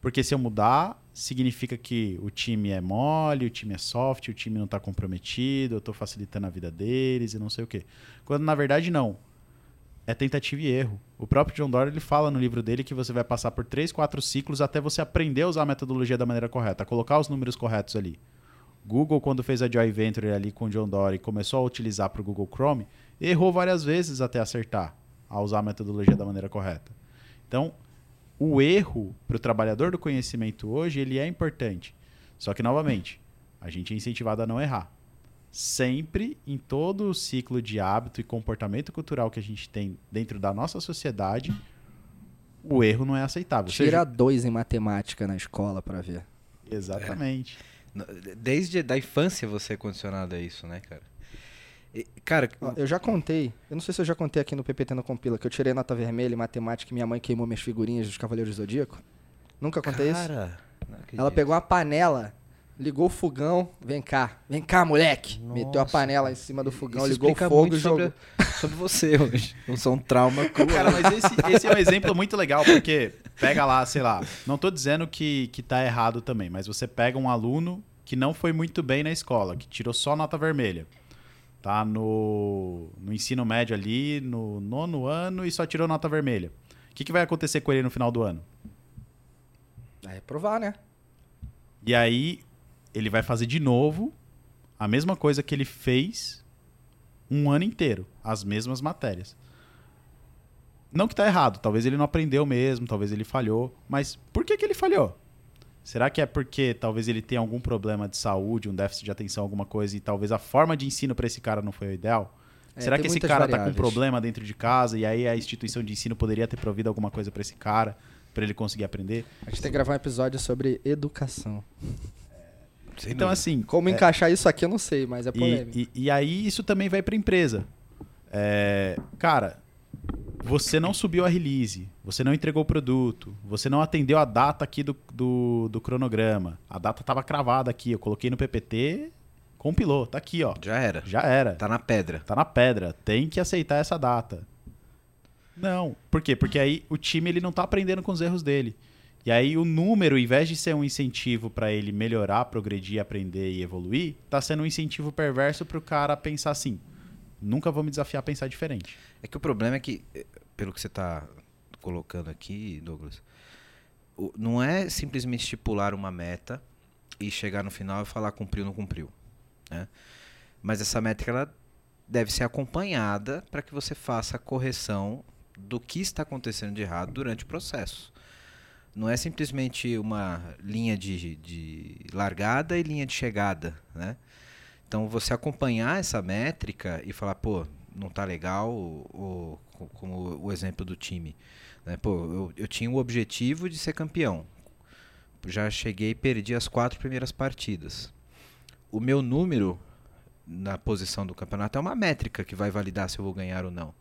Porque se eu mudar, significa que o time é mole, o time é soft, o time não está comprometido, eu estou facilitando a vida deles e não sei o quê. Quando na verdade não. É tentativa e erro. O próprio John Doerr ele fala no livro dele que você vai passar por três, quatro ciclos até você aprender a usar a metodologia da maneira correta, colocar os números corretos ali. Google, quando fez a Joy Venture ali com o John Doerr e começou a utilizar para o Google Chrome, errou várias vezes até acertar a usar a metodologia da maneira correta. Então, o erro para o trabalhador do conhecimento hoje ele é importante. Só que, novamente, a gente é incentivado a não errar. Sempre, em todo o ciclo de hábito e comportamento cultural que a gente tem dentro da nossa sociedade, o erro não é aceitável. Tira seja... dois em matemática na escola para ver. Exatamente. É. Desde a infância você é condicionado a isso, né, cara? Cara, eu já contei, eu não sei se eu já contei aqui no PPT no Compila, que eu tirei nota vermelha em matemática e minha mãe queimou minhas figurinhas dos Cavaleiros do Zodíaco. Nunca contei Cara, isso? Ela pegou uma panela, ligou o fogão, vem cá, vem cá, moleque. Nossa. Meteu a panela em cima do fogão, isso ligou o fogo e jogou. Sobre, sobre você hoje. Não sou um trauma cruel. Cara, mas esse, esse é um exemplo muito legal, porque pega lá, sei lá, não tô dizendo que, que tá errado também, mas você pega um aluno que não foi muito bem na escola, que tirou só nota vermelha tá no, no ensino médio ali, no nono ano, e só tirou nota vermelha. O que, que vai acontecer com ele no final do ano? Vai reprovar, né? E aí ele vai fazer de novo a mesma coisa que ele fez um ano inteiro, as mesmas matérias. Não que tá errado, talvez ele não aprendeu mesmo, talvez ele falhou, mas por que, que ele falhou? Será que é porque talvez ele tenha algum problema de saúde, um déficit de atenção, alguma coisa, e talvez a forma de ensino para esse cara não foi o ideal? É, Será que esse cara está com problema dentro de casa e aí a instituição de ensino poderia ter provido alguma coisa para esse cara, para ele conseguir aprender? A gente tem que gravar um episódio sobre educação. Então, assim. Como é... encaixar isso aqui eu não sei, mas é polêmico. E, e, e aí isso também vai para a empresa. É, cara, você não subiu a release, você não entregou o produto, você não atendeu a data aqui do, do, do cronograma. A data estava cravada aqui, eu coloquei no PPT, compilou, tá aqui, ó. Já era. Já era. Tá na pedra. Tá na pedra, tem que aceitar essa data. Não, por quê? Porque aí o time ele não tá aprendendo com os erros dele. E aí o número, em vez de ser um incentivo para ele melhorar, progredir, aprender e evoluir, tá sendo um incentivo perverso pro cara pensar assim: nunca vou me desafiar a pensar diferente. É que o problema é que, eh, pelo que você está colocando aqui, Douglas, não é simplesmente estipular uma meta e chegar no final e falar cumpriu ou não cumpriu. Né? Mas essa métrica ela deve ser acompanhada para que você faça a correção do que está acontecendo de errado durante o processo. Não é simplesmente uma linha de, de largada e linha de chegada, né? Então, você acompanhar essa métrica e falar, pô, não tá legal, ou, ou como o exemplo do time. Né? Pô, eu, eu tinha o objetivo de ser campeão. Já cheguei e perdi as quatro primeiras partidas. O meu número na posição do campeonato é uma métrica que vai validar se eu vou ganhar ou não.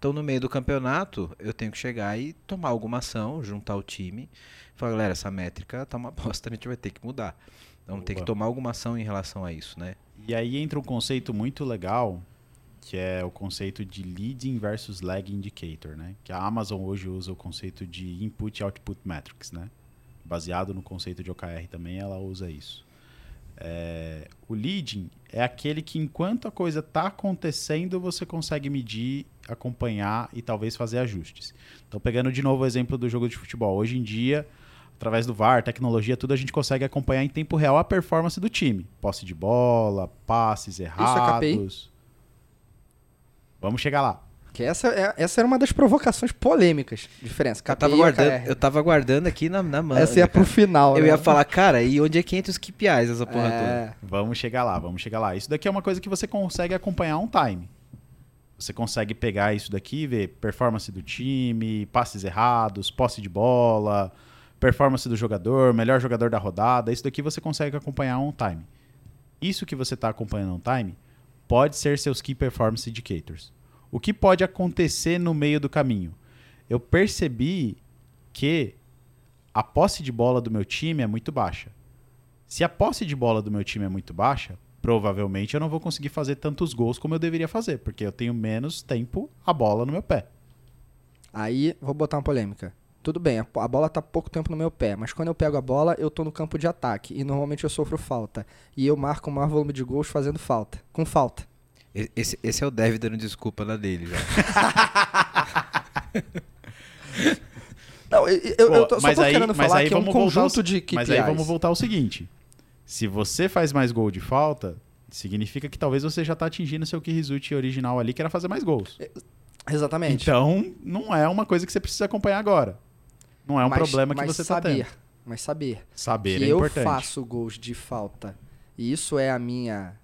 Então, no meio do campeonato, eu tenho que chegar e tomar alguma ação, juntar o time, falar, galera, essa métrica tá uma bosta, a gente vai ter que mudar. Então tem que Boa. tomar alguma ação em relação a isso, né? E aí entra um conceito muito legal, que é o conceito de leading versus lag indicator, né? Que a Amazon hoje usa o conceito de input e output metrics, né? Baseado no conceito de OKR também, ela usa isso. É, o leading é aquele que enquanto a coisa está acontecendo, você consegue medir, acompanhar e talvez fazer ajustes. Então, pegando de novo o exemplo do jogo de futebol. Hoje em dia, através do VAR, tecnologia, tudo, a gente consegue acompanhar em tempo real a performance do time. Posse de bola, passes KPI? errados. Vamos chegar lá. Que essa, é, essa era uma das provocações polêmicas. Diferença. Eu tava, KPI guardando, eu tava guardando aqui na, na mão. Essa ia pro final, Eu né? ia falar, cara, e onde é que entra os KPIs essa porra toda? É, Vamos chegar lá, vamos chegar lá. Isso daqui é uma coisa que você consegue acompanhar um time. Você consegue pegar isso daqui e ver performance do time, passes errados, posse de bola, performance do jogador, melhor jogador da rodada. Isso daqui você consegue acompanhar um time. Isso que você está acompanhando um time pode ser seus Key Performance Indicators. O que pode acontecer no meio do caminho? Eu percebi que a posse de bola do meu time é muito baixa. Se a posse de bola do meu time é muito baixa, provavelmente eu não vou conseguir fazer tantos gols como eu deveria fazer, porque eu tenho menos tempo a bola no meu pé. Aí, vou botar uma polêmica. Tudo bem, a a bola tá pouco tempo no meu pé, mas quando eu pego a bola, eu tô no campo de ataque e normalmente eu sofro falta. E eu marco o maior volume de gols fazendo falta, com falta. Esse, esse é o Dev dando desculpa na dele já. Não, eu, Pô, eu tô, só mas tô aí- querendo falar aí que é um vamos voltar conjunto ao- de KPIs. Mas aí vamos voltar ao seguinte: se você faz mais gol de falta, significa que talvez você já está atingindo seu key result original ali, que era fazer mais gols. Exatamente. Então, não é uma coisa que você precisa acompanhar agora. Não é um Mas- problema que você está saber, tendo. Mas saber Saber que é eu importante. faço gols de falta e isso é a minha,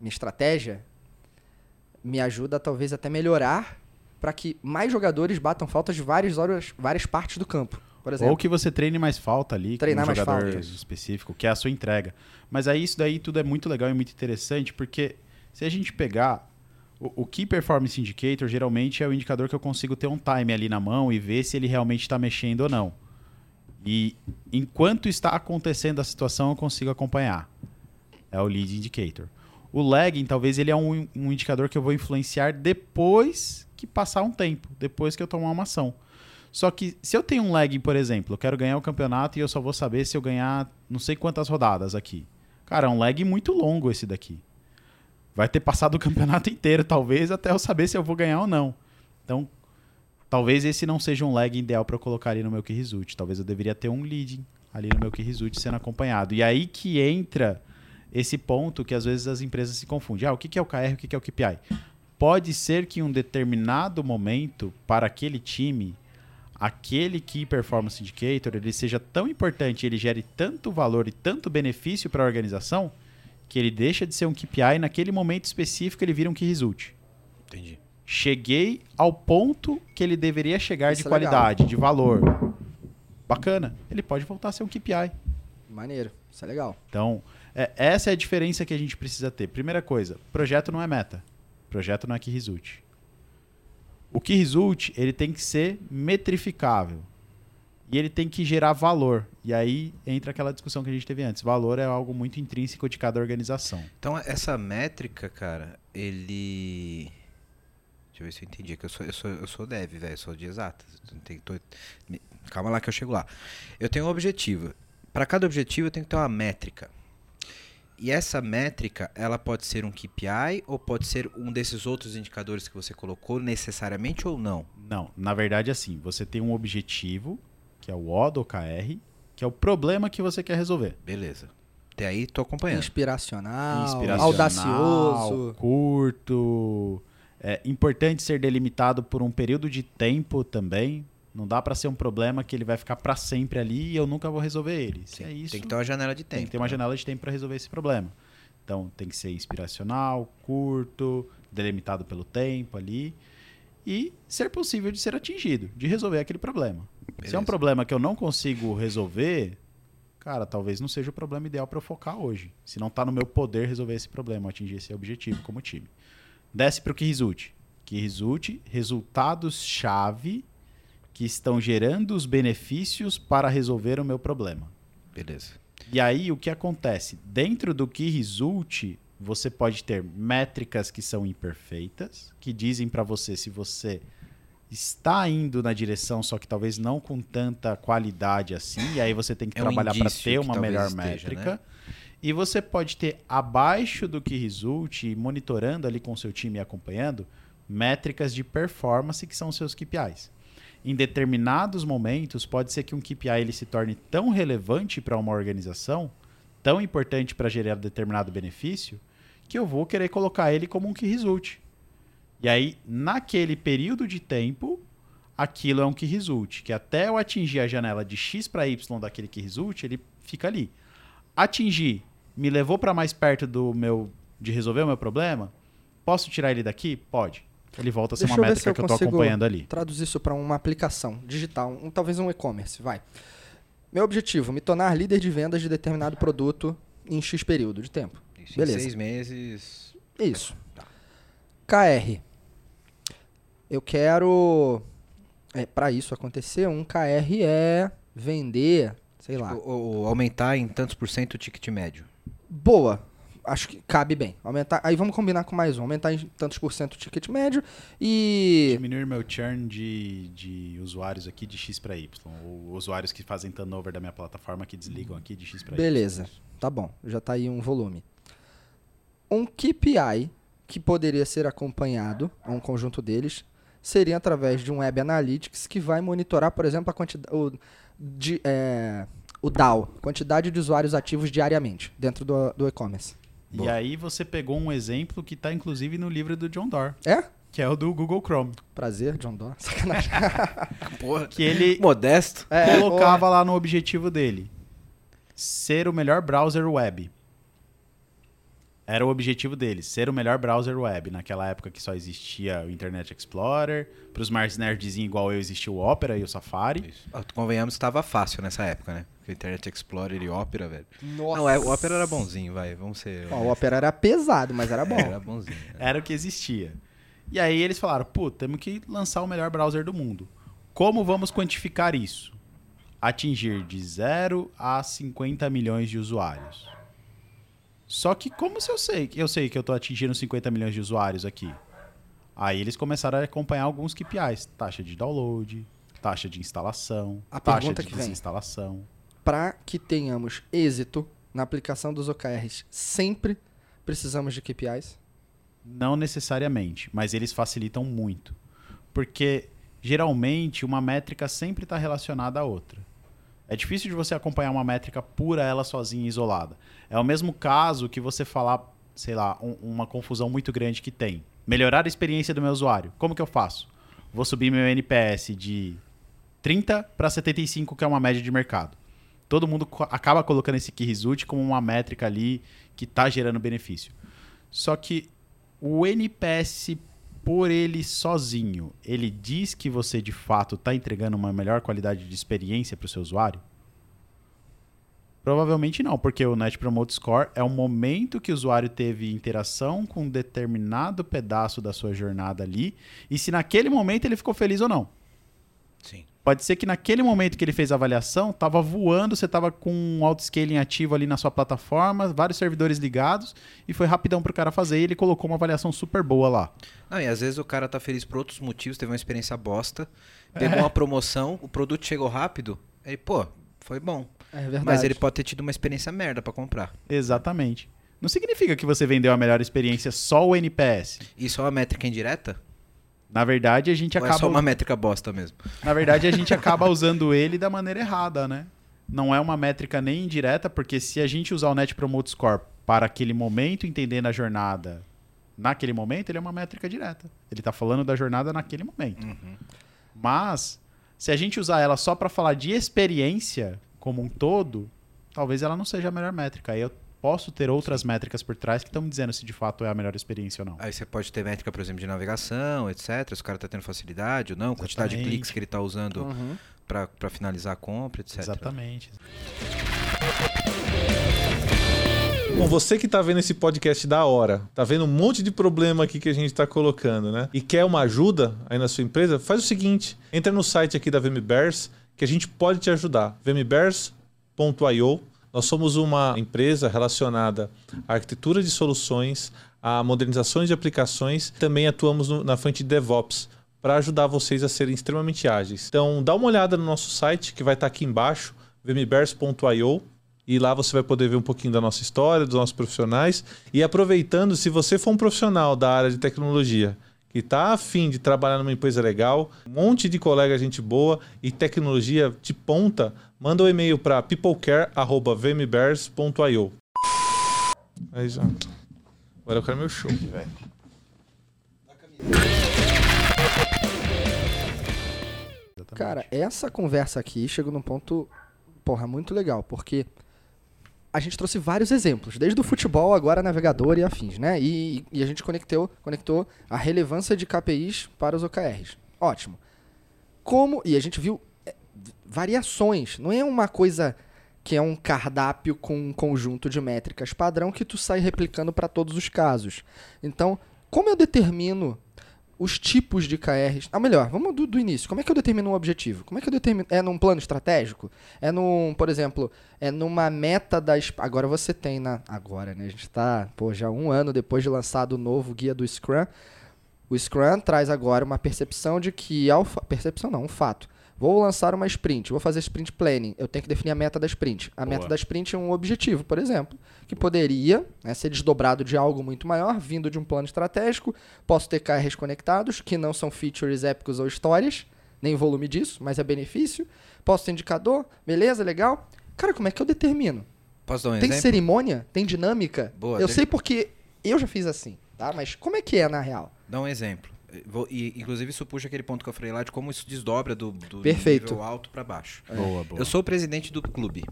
minha estratégia, me ajuda talvez até melhorar para que mais jogadores batam faltas de várias horas, várias partes do campo. Ou que você treine mais falta ali Treinar com um mais jogador faltas. específico, que é a sua entrega. Mas aí isso daí tudo é muito legal e muito interessante, porque se a gente pegar o, o Key Performance Indicator, geralmente é o indicador que eu consigo ter um time ali na mão e ver se ele realmente está mexendo ou não. E enquanto está acontecendo a situação, eu consigo acompanhar. É o Lead Indicator. O lagging, talvez ele é um, um indicador que eu vou influenciar depois que passar um tempo, depois que eu tomar uma ação. Só que se eu tenho um lag, por exemplo, eu quero ganhar o campeonato e eu só vou saber se eu ganhar não sei quantas rodadas aqui. Cara, é um lag muito longo esse daqui. Vai ter passado o campeonato inteiro, talvez, até eu saber se eu vou ganhar ou não. Então, talvez esse não seja um lag ideal para eu colocar ali no meu key result. Talvez eu deveria ter um leading ali no meu key result sendo acompanhado. E aí que entra esse ponto que às vezes as empresas se confundem. Ah, o que é o KR, o que que é o KPI? Pode ser que em um determinado momento, para aquele time, aquele Key Performance Indicator ele seja tão importante, ele gere tanto valor e tanto benefício para a organização, que ele deixa de ser um KPI e naquele momento específico ele vira um Key Result. Entendi. Cheguei ao ponto que ele deveria chegar Isso de é legal. qualidade, de valor. Bacana. Ele pode voltar a ser um KPI. maneiro, isso é legal. Então, é- essa é a diferença que a gente precisa ter. Primeira coisa, projeto não é meta. Projeto não é key result. O key result, ele tem que ser metrificável. E ele tem que gerar valor. E aí entra aquela discussão que a gente teve antes. Valor é algo muito intrínseco de cada organização. Então, essa métrica, cara, ele. Deixa eu ver se eu entendi. Que eu sou, eu sou, eu sou dev, velho. Eu sou de exatas. Tô- Calma lá que eu chego lá. Eu tenho um objetivo. Para cada objetivo, eu tenho que ter uma métrica. E essa métrica, ela pode ser um KPI ou pode ser um desses outros indicadores que você colocou, necessariamente ou não? Não, na verdade, assim, você tem um objetivo, que é o O do OKR, que é o problema que você quer resolver. Beleza. Até aí, tô acompanhando. Inspiracional, Inspiracional, audacioso. curto. É importante ser delimitado por um período de tempo também. Não dá para ser um problema que ele vai ficar para sempre ali e eu nunca vou resolver ele. É isso, tem que ter uma janela de tempo. tem que ter uma né? janela de tempo para resolver esse problema. Então tem que ser inspiracional, curto, delimitado pelo tempo ali e ser possível de ser atingido, de resolver aquele problema. Se é Beleza. um problema que eu não consigo resolver, cara, talvez não seja o problema ideal para eu focar hoje. Se não tá no meu poder resolver esse problema, atingir esse objetivo como time. Desce para o que result. Que result resultados-chave que estão gerando os benefícios para resolver o meu problema. Beleza. E aí o que acontece? Dentro do que resulte, você pode ter métricas que são imperfeitas, que dizem para você se você está indo na direção, só que talvez não com tanta qualidade assim, e aí você tem que É um trabalhar para ter uma melhor esteja, métrica. né? E você pode ter abaixo do que resulte, monitorando ali com o seu time e acompanhando, métricas de performance que são os seus KPIs. Em determinados momentos, pode ser que um KPI ele se torne tão relevante para uma organização, tão importante para gerar determinado benefício, que eu vou querer colocar ele como um que resulte. E aí, naquele período de tempo, aquilo é um que resulte, que até eu atingir a janela de x para y daquele que resulte, ele fica ali. Atingir me levou para mais perto do meu de resolver o meu problema? Posso tirar ele daqui? Pode. Ele volta a ser Deixa uma eu ver se métrica eu que eu estou acompanhando ali. Traduzir isso para uma aplicação digital, um- talvez um e-commerce, vai. Meu objetivo, me tornar líder de vendas de determinado produto em X período de tempo. Isso, Beleza. Em seis meses. Isso. KR. Eu quero. É, para isso acontecer, um KR é vender, sei lá. Ou, ou aumentar em tantos por cento o ticket médio. Boa. Acho que cabe bem. Aumentar. Aí vamos combinar com mais um. Aumentar em tantos por cento o ticket médio e. Diminuir meu churn de, de usuários aqui de X para Y. Ou usuários que fazem turnover da minha plataforma que desligam aqui de X para Y. Beleza. Tá bom. Já tá aí um volume. Um KPI que poderia ser acompanhado, um conjunto deles, seria através de um Web Analytics que vai monitorar, por exemplo, a quantidade. O, de, é, o DAO, quantidade de usuários ativos diariamente dentro do, do e-commerce. E aí você pegou um exemplo que está inclusive no livro do John Doerr, É? que é o do Google Chrome. Prazer, John Doe. Sacanagem. Porra. Que ele Modesto. É, colocava lá no objetivo dele ser o melhor browser web. Era o objetivo dele, ser o melhor browser web. Naquela época que só existia o Internet Explorer. Para os mais nerdzinhos igual eu, existia o Opera e o Safari. Isso. Ah, Convenhamos que estava fácil nessa época, né? Porque Internet Explorer e Opera, velho. Nossa. Não, é, o Opera era bonzinho, vai. Vamos ser. Ó, o Opera era pesado, mas era bom. É, era bonzinho. né? Era o que existia. E aí eles falaram, pô, temos que lançar o melhor browser do mundo. Como vamos quantificar isso? Atingir de 0 a 50 milhões de usuários. Só que como se eu sei? Eu sei que eu estou atingindo 50 milhões de usuários aqui. Aí eles começaram a acompanhar alguns KPIs. Taxa de download, taxa de instalação, A taxa de desinstalação. Para que tenhamos êxito na aplicação dos OKRs, sempre precisamos de KPIs. Não necessariamente, mas eles facilitam muito. Porque geralmente uma métrica sempre está relacionada à outra. É difícil de você acompanhar uma métrica pura ela sozinha isolada. É o mesmo caso que você falar, sei lá, um- uma confusão muito grande que tem. Melhorar a experiência do meu usuário. Como que eu faço? Vou subir meu NPS de 30 para 75, que é uma média de mercado. Todo mundo co- acaba colocando esse key result como uma métrica ali que está gerando benefício. Só que o NPS por ele sozinho, ele diz que você de fato está entregando uma melhor qualidade de experiência para o seu usuário? Provavelmente não, porque o Net Promote Score é o momento que o usuário teve interação com um determinado pedaço da sua jornada ali e se naquele momento ele ficou feliz ou não. Sim. Pode ser que naquele momento que ele fez a avaliação, estava voando, você estava com um autoscaling ativo ali na sua plataforma, vários servidores ligados, e foi rapidão pro cara fazer, e ele colocou uma avaliação super boa lá. Não, e às vezes o cara tá feliz por outros motivos, teve uma experiência bosta, pegou uma promoção, o produto chegou rápido, aí, pô, foi bom. É verdade. Mas ele pode ter tido uma experiência merda pra comprar. Exatamente. Não significa que você vendeu a melhor experiência só o NPS. Isso é uma métrica indireta? Na verdade, a gente Ou é acaba só uma métrica bosta mesmo? Na verdade, a gente acaba usando ele da maneira errada, né? Não é uma métrica nem indireta, porque se a gente usar o Net Promote Score para aquele momento, entendendo a jornada naquele momento, ele é uma métrica direta. Ele está falando da jornada naquele momento. Mas, se a gente usar ela só para falar de experiência como um todo, talvez ela não seja a melhor métrica. Aí eu posso ter outras métricas por trás que estão me dizendo se de fato é a melhor experiência ou não. Aí você pode ter métrica, por exemplo, de navegação, etc. Se o cara tá tendo facilidade ou não, quantidade de Exatamente. cliques que ele tá usando Uhum. pra finalizar a compra, etc. Exatamente. Bom, você que tá vendo esse podcast da hora, tá vendo um monte de problema aqui que a gente tá colocando, né? E quer uma ajuda aí na sua empresa, faz o seguinte: entra no site aqui da VMBears que a gente pode te ajudar. vmbears.io. Nós somos uma empresa relacionada à arquitetura de soluções, a modernizações de aplicações, também atuamos no, na frente de DevOps para ajudar vocês a serem extremamente ágeis. Então, dá uma olhada no nosso site que vai estar aqui embaixo, vmbears.io, e lá você vai poder ver um pouquinho da nossa história, dos nossos profissionais. E aproveitando, se você for um profissional da área de tecnologia que está afim de trabalhar numa empresa legal, um monte de colega gente boa e tecnologia de ponta, manda um e-mail para peoplecare.vmbears.io. Aí já. Agora eu quero meu show, velho. Cara, essa conversa aqui chegou num ponto, porra, muito legal, porque a gente trouxe vários exemplos, desde o futebol, agora navegador e afins, né? E, e a gente conectou, conectou a relevância de KPIs para os OKRs. Ótimo. Como, e a gente viu é, variações, não é uma coisa que é um cardápio com um conjunto de métricas padrão que tu sai replicando para todos os casos. Então, como eu determino os tipos de KRs. Ah, melhor, vamos do, do, início. Como é que eu determino um objetivo? Como é que eu determino. É num plano estratégico? É num, por exemplo, é numa meta das. Agora você tem na. Agora, né? A gente está, pô, já um ano depois de lançado o novo guia do Scrum. O Scrum traz agora uma percepção de que. Percepção não, um fato Vou lançar uma sprint, vou fazer sprint planning. Eu tenho que definir a meta da sprint. A Boa. meta da sprint é um objetivo, por exemplo, que poderia né, ser desdobrado de algo muito maior, vindo de um plano estratégico. Posso ter KRs conectados, que não são features épicos ou histórias, nem volume disso, mas é benefício. Posso ter indicador, beleza, legal. Cara, como é que eu determino? Posso dar um Tem exemplo? cerimônia? Tem dinâmica? Boa, eu tem... sei porque eu já fiz assim, tá? Mas como é que é na real? Dá um exemplo. Vou, e, inclusive, isso puxa aquele ponto que eu falei lá de como isso desdobra do, do Perfeito. nível alto para baixo. É. Boa, boa. Eu sou o presidente do clube.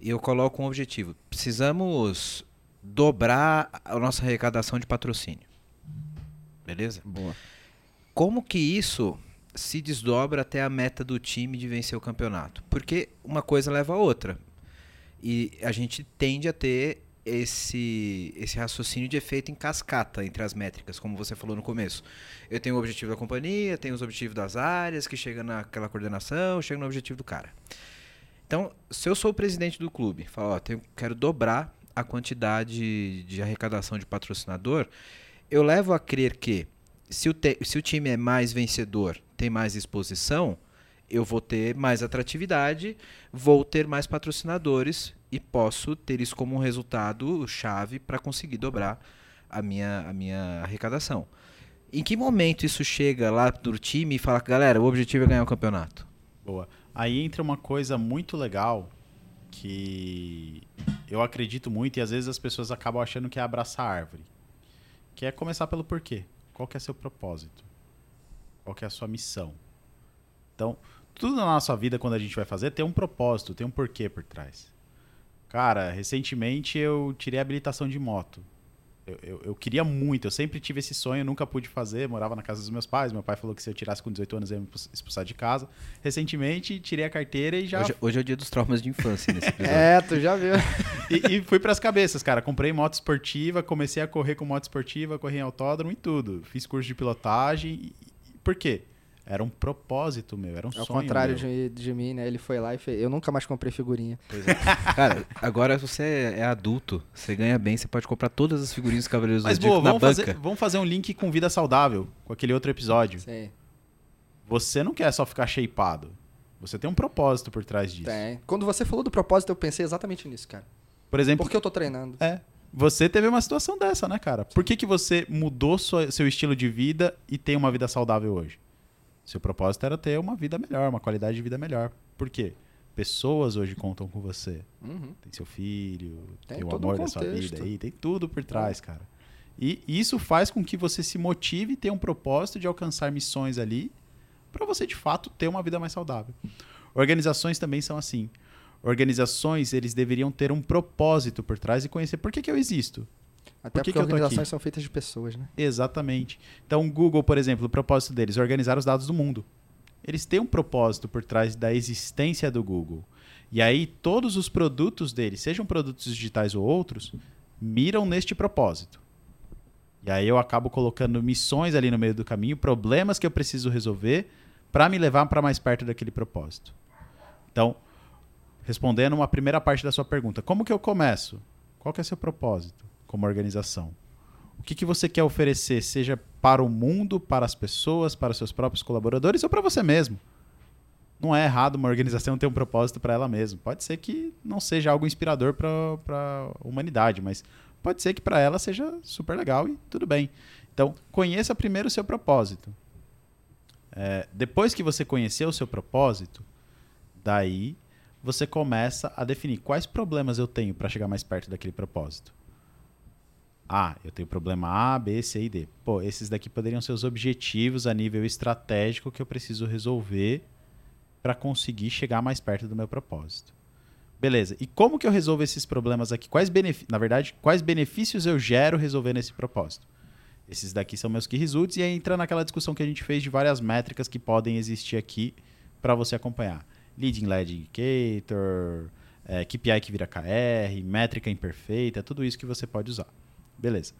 E eu coloco um objetivo. Precisamos dobrar a nossa arrecadação de patrocínio. Beleza? Boa. Como que isso se desdobra até a meta do time de vencer o campeonato? Porque uma coisa leva a outra. E a gente tende a ter esse, esse raciocínio de efeito em cascata entre as métricas, como você falou no começo. Eu tenho o objetivo da companhia, tenho os objetivos das áreas, que chega naquela coordenação, chega no objetivo do cara. Então, se eu sou o presidente do clube, falo, ó, tenho, quero dobrar a quantidade de arrecadação de patrocinador, eu levo a crer que se o, te, se o time é mais vencedor, tem mais exposição, eu vou ter mais atratividade, vou ter mais patrocinadores e posso ter isso como um resultado chave para conseguir dobrar a minha, a minha arrecadação. Em que momento isso chega lá do time e fala, galera, o objetivo é ganhar o campeonato? Boa. Aí entra uma coisa muito legal que eu acredito muito e às vezes as pessoas acabam achando que é abraçar a árvore. Que é começar pelo porquê. Qual que é seu propósito? Qual que é a sua missão? Então, tudo na nossa vida, quando a gente vai fazer, tem um propósito, tem um porquê por trás. Cara, recentemente eu tirei a habilitação de moto. Eu, eu, eu, queria muito, eu sempre tive esse sonho, nunca pude fazer, morava na casa dos meus pais. Meu pai falou que se eu tirasse com 18 anos eu ia me expulsar de casa. Recentemente tirei a carteira e já. Hoje, hoje é o dia dos traumas de infância nesse episódio. é, tu já viu. e, e fui pras cabeças, cara. Comprei moto esportiva, comecei a correr com moto esportiva, corri em autódromo e tudo. Fiz curso de pilotagem. Por quê? Era um propósito meu, era um sonho. Ao contrário meu. De, de mim, né? Ele foi lá e fez. Eu nunca mais comprei figurinha. É. Cara, agora você é adulto, você ganha bem, você pode comprar todas as figurinhas dos Cavaleiros Mas, do Zodíaco boa, na vamos banca. Fazer, vamos fazer um link com vida saudável, com aquele outro episódio. Sim. Você não quer só ficar shapeado. Você tem um propósito por trás disso. Tem. Quando você falou do propósito, eu pensei exatamente nisso, cara. Por exemplo. Por que eu tô treinando? É. Você teve uma situação dessa, né, cara? Por que, que você mudou sua, seu estilo de vida e tem uma vida saudável hoje? Seu propósito era ter uma vida melhor, uma qualidade de vida melhor. Por quê? Pessoas hoje contam com você. Uhum. Tem seu filho, tem, tem o amor da sua vida aí, tem tudo por trás, cara. E isso faz com que você se motive e tenha um propósito de alcançar missões ali para você de fato ter uma vida mais saudável. Organizações também são assim. Organizações, eles deveriam ter um propósito por trás e conhecer por que, que eu existo. Até Por que porque que organizações são feitas de pessoas, né? Exatamente. Então, o Google, por exemplo, o propósito deles é organizar os dados do mundo. Eles têm um propósito por trás da existência do Google. E aí, todos os produtos deles, sejam produtos digitais ou outros, miram neste propósito. E aí eu acabo colocando missões ali no meio do caminho, problemas que eu preciso resolver para me levar para mais perto daquele propósito. Então, respondendo uma primeira parte da sua pergunta. Como que eu começo? Qual que é o seu propósito como organização? O que, que você quer oferecer, seja para o mundo, para as pessoas, para seus próprios colaboradores ou para você mesmo? Não é errado uma organização ter um propósito para ela mesma. Pode ser que não seja algo inspirador para a humanidade, mas pode ser que para ela seja super legal e tudo bem. Então, conheça primeiro o seu propósito. É, depois que você conhecer o seu propósito, daí você começa a definir quais problemas eu tenho para chegar mais perto daquele propósito. Ah, eu tenho problema A, B, C e D. Pô, esses daqui poderiam ser os objetivos a nível estratégico que eu preciso resolver para conseguir chegar mais perto do meu propósito. Beleza. E como que eu resolvo esses problemas aqui? Quais Na verdade, quais benefícios eu gero resolvendo esse propósito? Esses daqui são meus key results e aí entra naquela discussão que a gente fez de várias métricas que podem existir aqui para você acompanhar. Leading Lead Indicator, é, KPI que vira KR, métrica imperfeita, tudo isso que você pode usar. Beleza.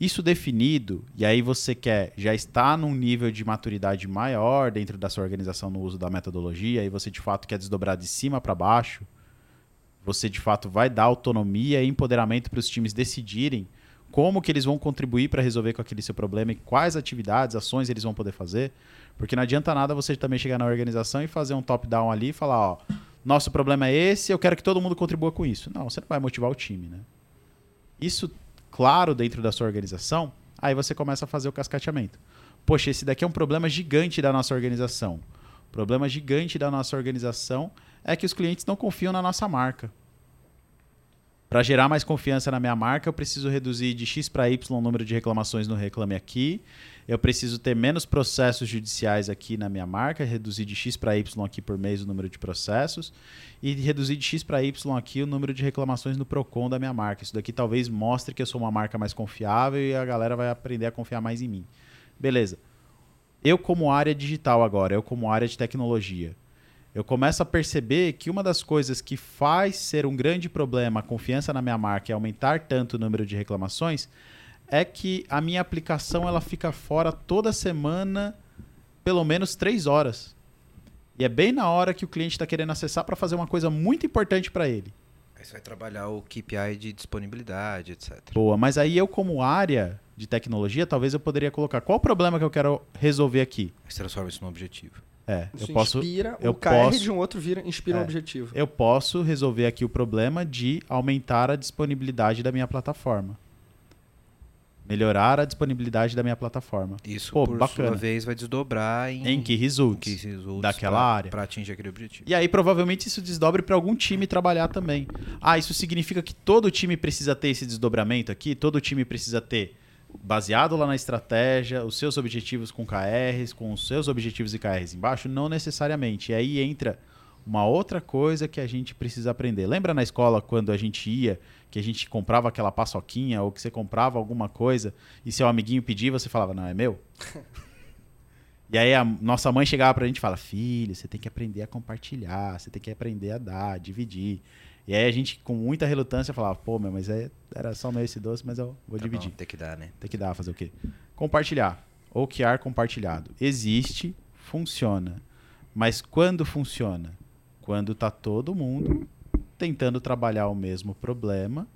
Isso definido, e aí você quer já está num nível de maturidade maior dentro da sua organização no uso da metodologia, e você de fato quer desdobrar de cima para baixo, você de fato vai dar autonomia e empoderamento para os times decidirem como que eles vão contribuir para resolver com aquele seu problema e quais atividades, ações eles vão poder fazer. Porque não adianta nada você também chegar na organização e fazer um top-down ali e falar, ó, nosso problema é esse, eu quero que todo mundo contribua com isso. Não, você não vai motivar o time, né? Isso, claro, dentro da sua organização, aí você começa a fazer o cascateamento. Poxa, esse daqui é um problema gigante da nossa organização. O problema gigante da nossa organização é que os clientes não confiam na nossa marca. Para gerar mais confiança na minha marca, eu preciso reduzir de X para Y o número de reclamações no Reclame Aqui. Eu preciso ter menos processos judiciais aqui na minha marca, reduzir de X para Y aqui por mês o número de processos e reduzir de X para Y aqui o número de reclamações no Procon da minha marca. Isso daqui talvez mostre que eu sou uma marca mais confiável e a galera vai aprender a confiar mais em mim. Beleza. Eu como área digital agora, eu como área de tecnologia, eu começo a perceber que uma das coisas que faz ser um grande problema a confiança na minha marca e aumentar tanto o número de reclamações é que a minha aplicação ela fica fora toda semana pelo menos três horas. E é bem na hora que o cliente está querendo acessar para fazer uma coisa muito importante para ele. Aí você vai trabalhar o KPI de disponibilidade, etc. Boa, mas aí eu como área de tecnologia, talvez eu poderia colocar qual o problema que eu quero resolver aqui. Você transforma isso num objetivo. É, Isso eu posso. Inspira, eu o KR posso, de um outro vira, inspira é, um objetivo. Eu posso resolver aqui o problema de aumentar a disponibilidade da minha plataforma. Melhorar a disponibilidade da minha plataforma. Isso, Pô, por bacana. sua vez, vai desdobrar em, Em que results? que results daquela pra- área. Para atingir aquele objetivo. E aí, provavelmente, isso desdobre para algum time trabalhar também. Ah, isso significa que todo time precisa ter esse desdobramento aqui? Todo time precisa ter, baseado lá na estratégia, os seus objetivos com KRs, com os seus objetivos e KRs embaixo? Não necessariamente. E aí entra uma outra coisa que a gente precisa aprender. Lembra na escola quando a gente ia, que a gente comprava aquela paçoquinha ou que você comprava alguma coisa e seu amiguinho pedia, você falava, não, é meu? E aí a nossa mãe chegava pra gente e fala, filho, você tem que aprender a compartilhar, você tem que aprender a dar, dividir. E aí a gente, com muita relutância, falava, pô, meu, mas é, era só meu esse doce, mas eu vou Tá dividir. bom, tem que dar, né? Tem que dar, fazer o quê? Compartilhar. OKR compartilhado. Existe, funciona. Mas quando funciona? Quando tá todo mundo tentando trabalhar o mesmo problema,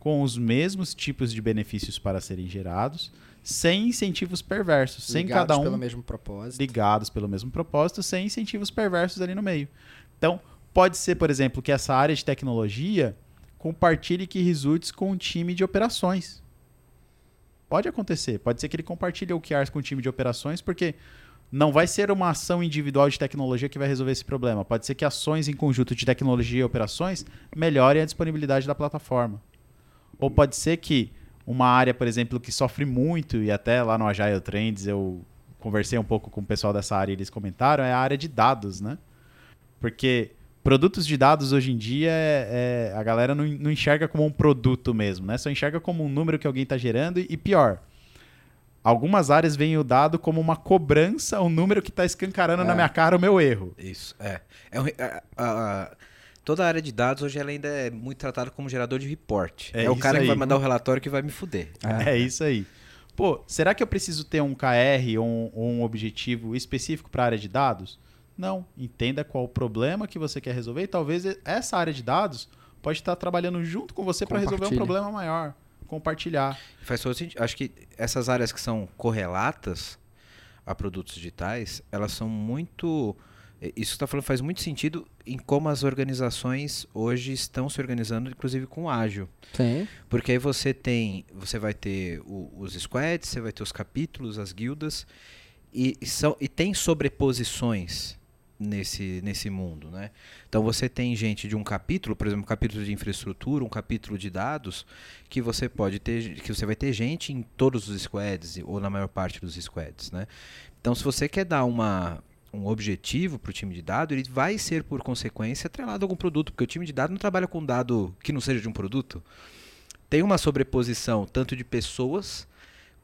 com os mesmos tipos de benefícios para serem gerados, sem incentivos perversos, sem Ligados cada um pelo mesmo propósito. ligados pelo mesmo propósito, sem incentivos perversos ali no meio. Então, pode ser, por exemplo, que essa área de tecnologia compartilhe que results com um time de operações. Pode acontecer. Pode ser que ele compartilhe OKRs com o time de operações, porque não vai ser uma ação individual de tecnologia que vai resolver esse problema. Pode ser que ações em conjunto de tecnologia e operações melhorem a disponibilidade da plataforma. Ou pode ser que uma área, por exemplo, que sofre muito, e até lá no Agile Trends eu conversei um pouco com o pessoal dessa área e eles comentaram, é a área de dados, né? Porque produtos de dados hoje em dia é, é- a galera não, não enxerga como um produto mesmo, né? Só enxerga como um número que alguém está gerando e, e pior. Algumas áreas veem o dado como uma cobrança, um número que está escancarando na É. minha cara o meu erro. Isso, é. é um re- a- a- toda a área de dados hoje ela ainda é muito tratada como gerador de report. É É, o cara aí. que vai mandar o relatório que vai me fuder. É isso aí. Pô, será que eu preciso ter um KR ou um, ou um objetivo específico para a área de dados? Não, entenda qual o problema que você quer resolver e talvez essa área de dados pode estar trabalhando junto com você para resolver um problema maior, compartilhar. Faz todo sentido. Acho que essas áreas que são correlatas a produtos digitais, elas são muito isso que está falando faz muito sentido em como as organizações hoje estão se organizando, inclusive com ágil. Sim. Porque aí você tem, você vai ter o, os squads, você vai ter os capítulos, as guildas e, e, são, e tem sobreposições nesse, nesse mundo, né? Então você tem gente de um capítulo, por exemplo, um capítulo de infraestrutura, um capítulo de dados, que você pode ter, que você vai ter gente em todos os squads ou na maior parte dos squads, né? Então se você quer dar uma um objetivo para o time de dado, ele vai ser, por consequência, atrelado a algum produto, porque o time de dado não trabalha com dado que não seja de um produto. Tem uma sobreposição tanto de pessoas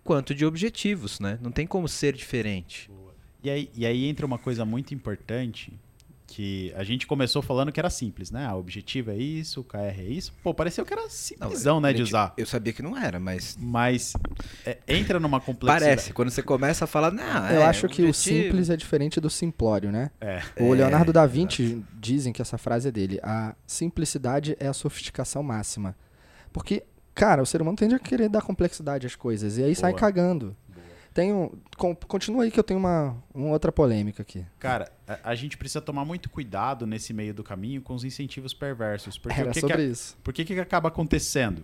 quanto de objetivos, né? Não tem como ser diferente. E aí, e aí entra uma coisa muito importante que a gente começou falando que era simples, né? Ah, o objetivo é isso, o KR é isso. Pô, pareceu que era simplesão, né, de usar. Eu sabia que não era, mas... Mas é, entra numa complexidade. Parece, quando você começa a falar, não, Eu é, acho que objetivo. o simples é diferente do simplório, né? É. O É, Leonardo da Vinci dizem que essa frase é dele. A simplicidade é a sofisticação máxima. Porque, cara, o ser humano tende a querer dar complexidade às coisas. E aí sai Boa. cagando. Tenho, com- continua aí que eu tenho uma, uma outra polêmica aqui. Cara, a, a gente precisa tomar muito cuidado nesse meio do caminho com os incentivos perversos. Porque Era o que, sobre que, isso. por que, que acaba acontecendo?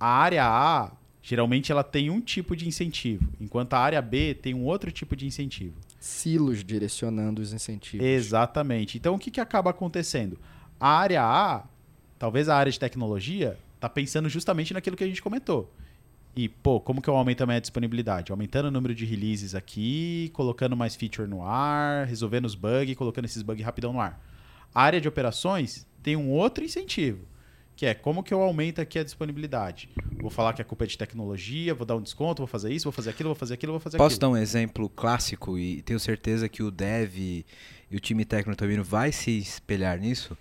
A área A, geralmente, ela tem um tipo de incentivo, enquanto a área B tem um outro tipo de incentivo. Silos direcionando os incentivos. Exatamente. Então, o que, que acaba acontecendo? A área A, talvez a área de tecnologia, tá pensando justamente naquilo que a gente comentou. E, pô, como que eu aumento a minha disponibilidade? Aumentando o número de releases aqui, colocando mais feature no ar, resolvendo os bugs, colocando esses bugs rapidão no ar. A área de operações tem um outro incentivo, que é como que eu aumento aqui a disponibilidade. Vou falar que a culpa é de tecnologia, vou dar um desconto, vou fazer isso, vou fazer aquilo, vou fazer aquilo, vou fazer Posso aquilo. dar um exemplo clássico e tenho certeza que o dev e o time técnico também vai se espelhar nisso?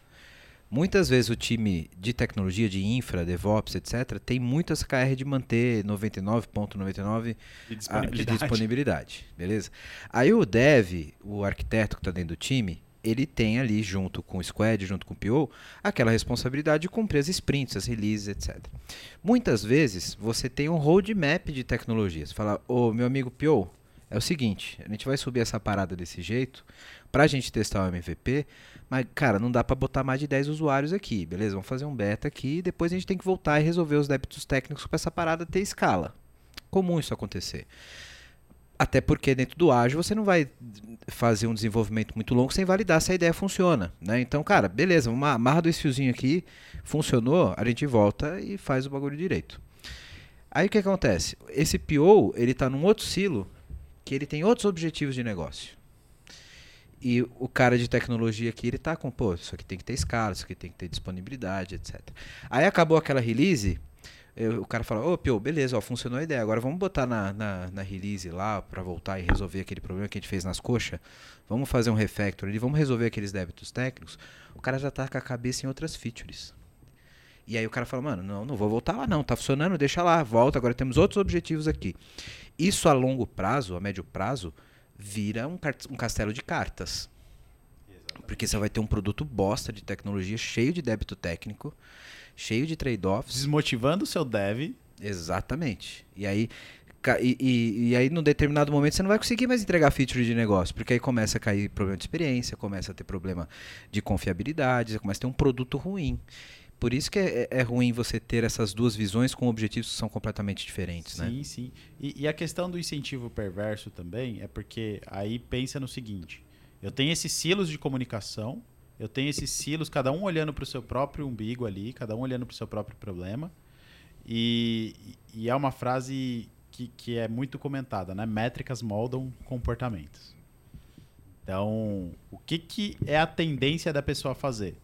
Muitas vezes o time de tecnologia, de infra, DevOps, etc., tem muito essa KR de manter 99,99 De ah, de disponibilidade. disponibilidade, beleza? Aí o dev, o arquiteto que está dentro do time, ele tem ali, junto com o squad, junto com o PO, aquela responsabilidade de cumprir as sprints, as releases, etc. Muitas vezes você tem um roadmap de tecnologias. Fala, ô meu amigo PO, é o seguinte, a gente vai subir essa parada desse jeito pra gente testar o MVP, mas, cara, não dá pra botar mais de 10 usuários aqui, beleza? Vamos fazer um beta aqui e depois a gente tem que voltar e resolver os débitos técnicos pra essa parada ter escala. Comum isso acontecer. Até porque dentro do ágil você não vai fazer um desenvolvimento muito longo sem validar se a ideia funciona, né? Então, cara, beleza, vamos amarra dois fiozinhos aqui, funcionou, a gente volta e faz o bagulho direito. Aí o que acontece? Esse PO, ele tá num outro silo que ele tem outros objetivos de negócio. E o cara de tecnologia aqui, ele tá com, pô, isso aqui tem que ter escala, isso aqui tem que ter disponibilidade, etc. Aí acabou aquela release, eu- o cara fala, ô, Pio, beleza, ó, funcionou a ideia, agora vamos botar na, na, na release lá pra voltar e resolver aquele problema que a gente fez nas coxas, vamos fazer um refactor ali, vamos resolver aqueles débitos técnicos. O cara já tá com a cabeça em outras features. E aí o cara fala, mano, não, não vou voltar lá não, tá funcionando, deixa lá, volta, agora temos outros objetivos aqui. Isso a longo prazo, a médio prazo, vira um, um castelo de cartas. Porque você vai ter um produto bosta de tecnologia, cheio de débito técnico, cheio de trade-offs. Desmotivando o seu dev. Exatamente. E aí, e, e, e aí, num determinado momento, você não vai conseguir mais entregar feature de negócio, porque aí começa a cair problema de experiência, começa a ter problema de confiabilidade, você começa a ter um produto ruim. Por isso que é, é ruim você ter essas duas visões com objetivos que são completamente diferentes, né? Sim, sim. E, e a questão do incentivo perverso também é porque aí pensa no seguinte: eu tenho esses silos de comunicação, eu tenho esses silos, cada um olhando para o seu próprio umbigo ali, cada um olhando para o seu próprio problema. E, e é uma frase que, que é muito comentada, né? Métricas moldam comportamentos. Então, o que, que é a tendência da pessoa fazer?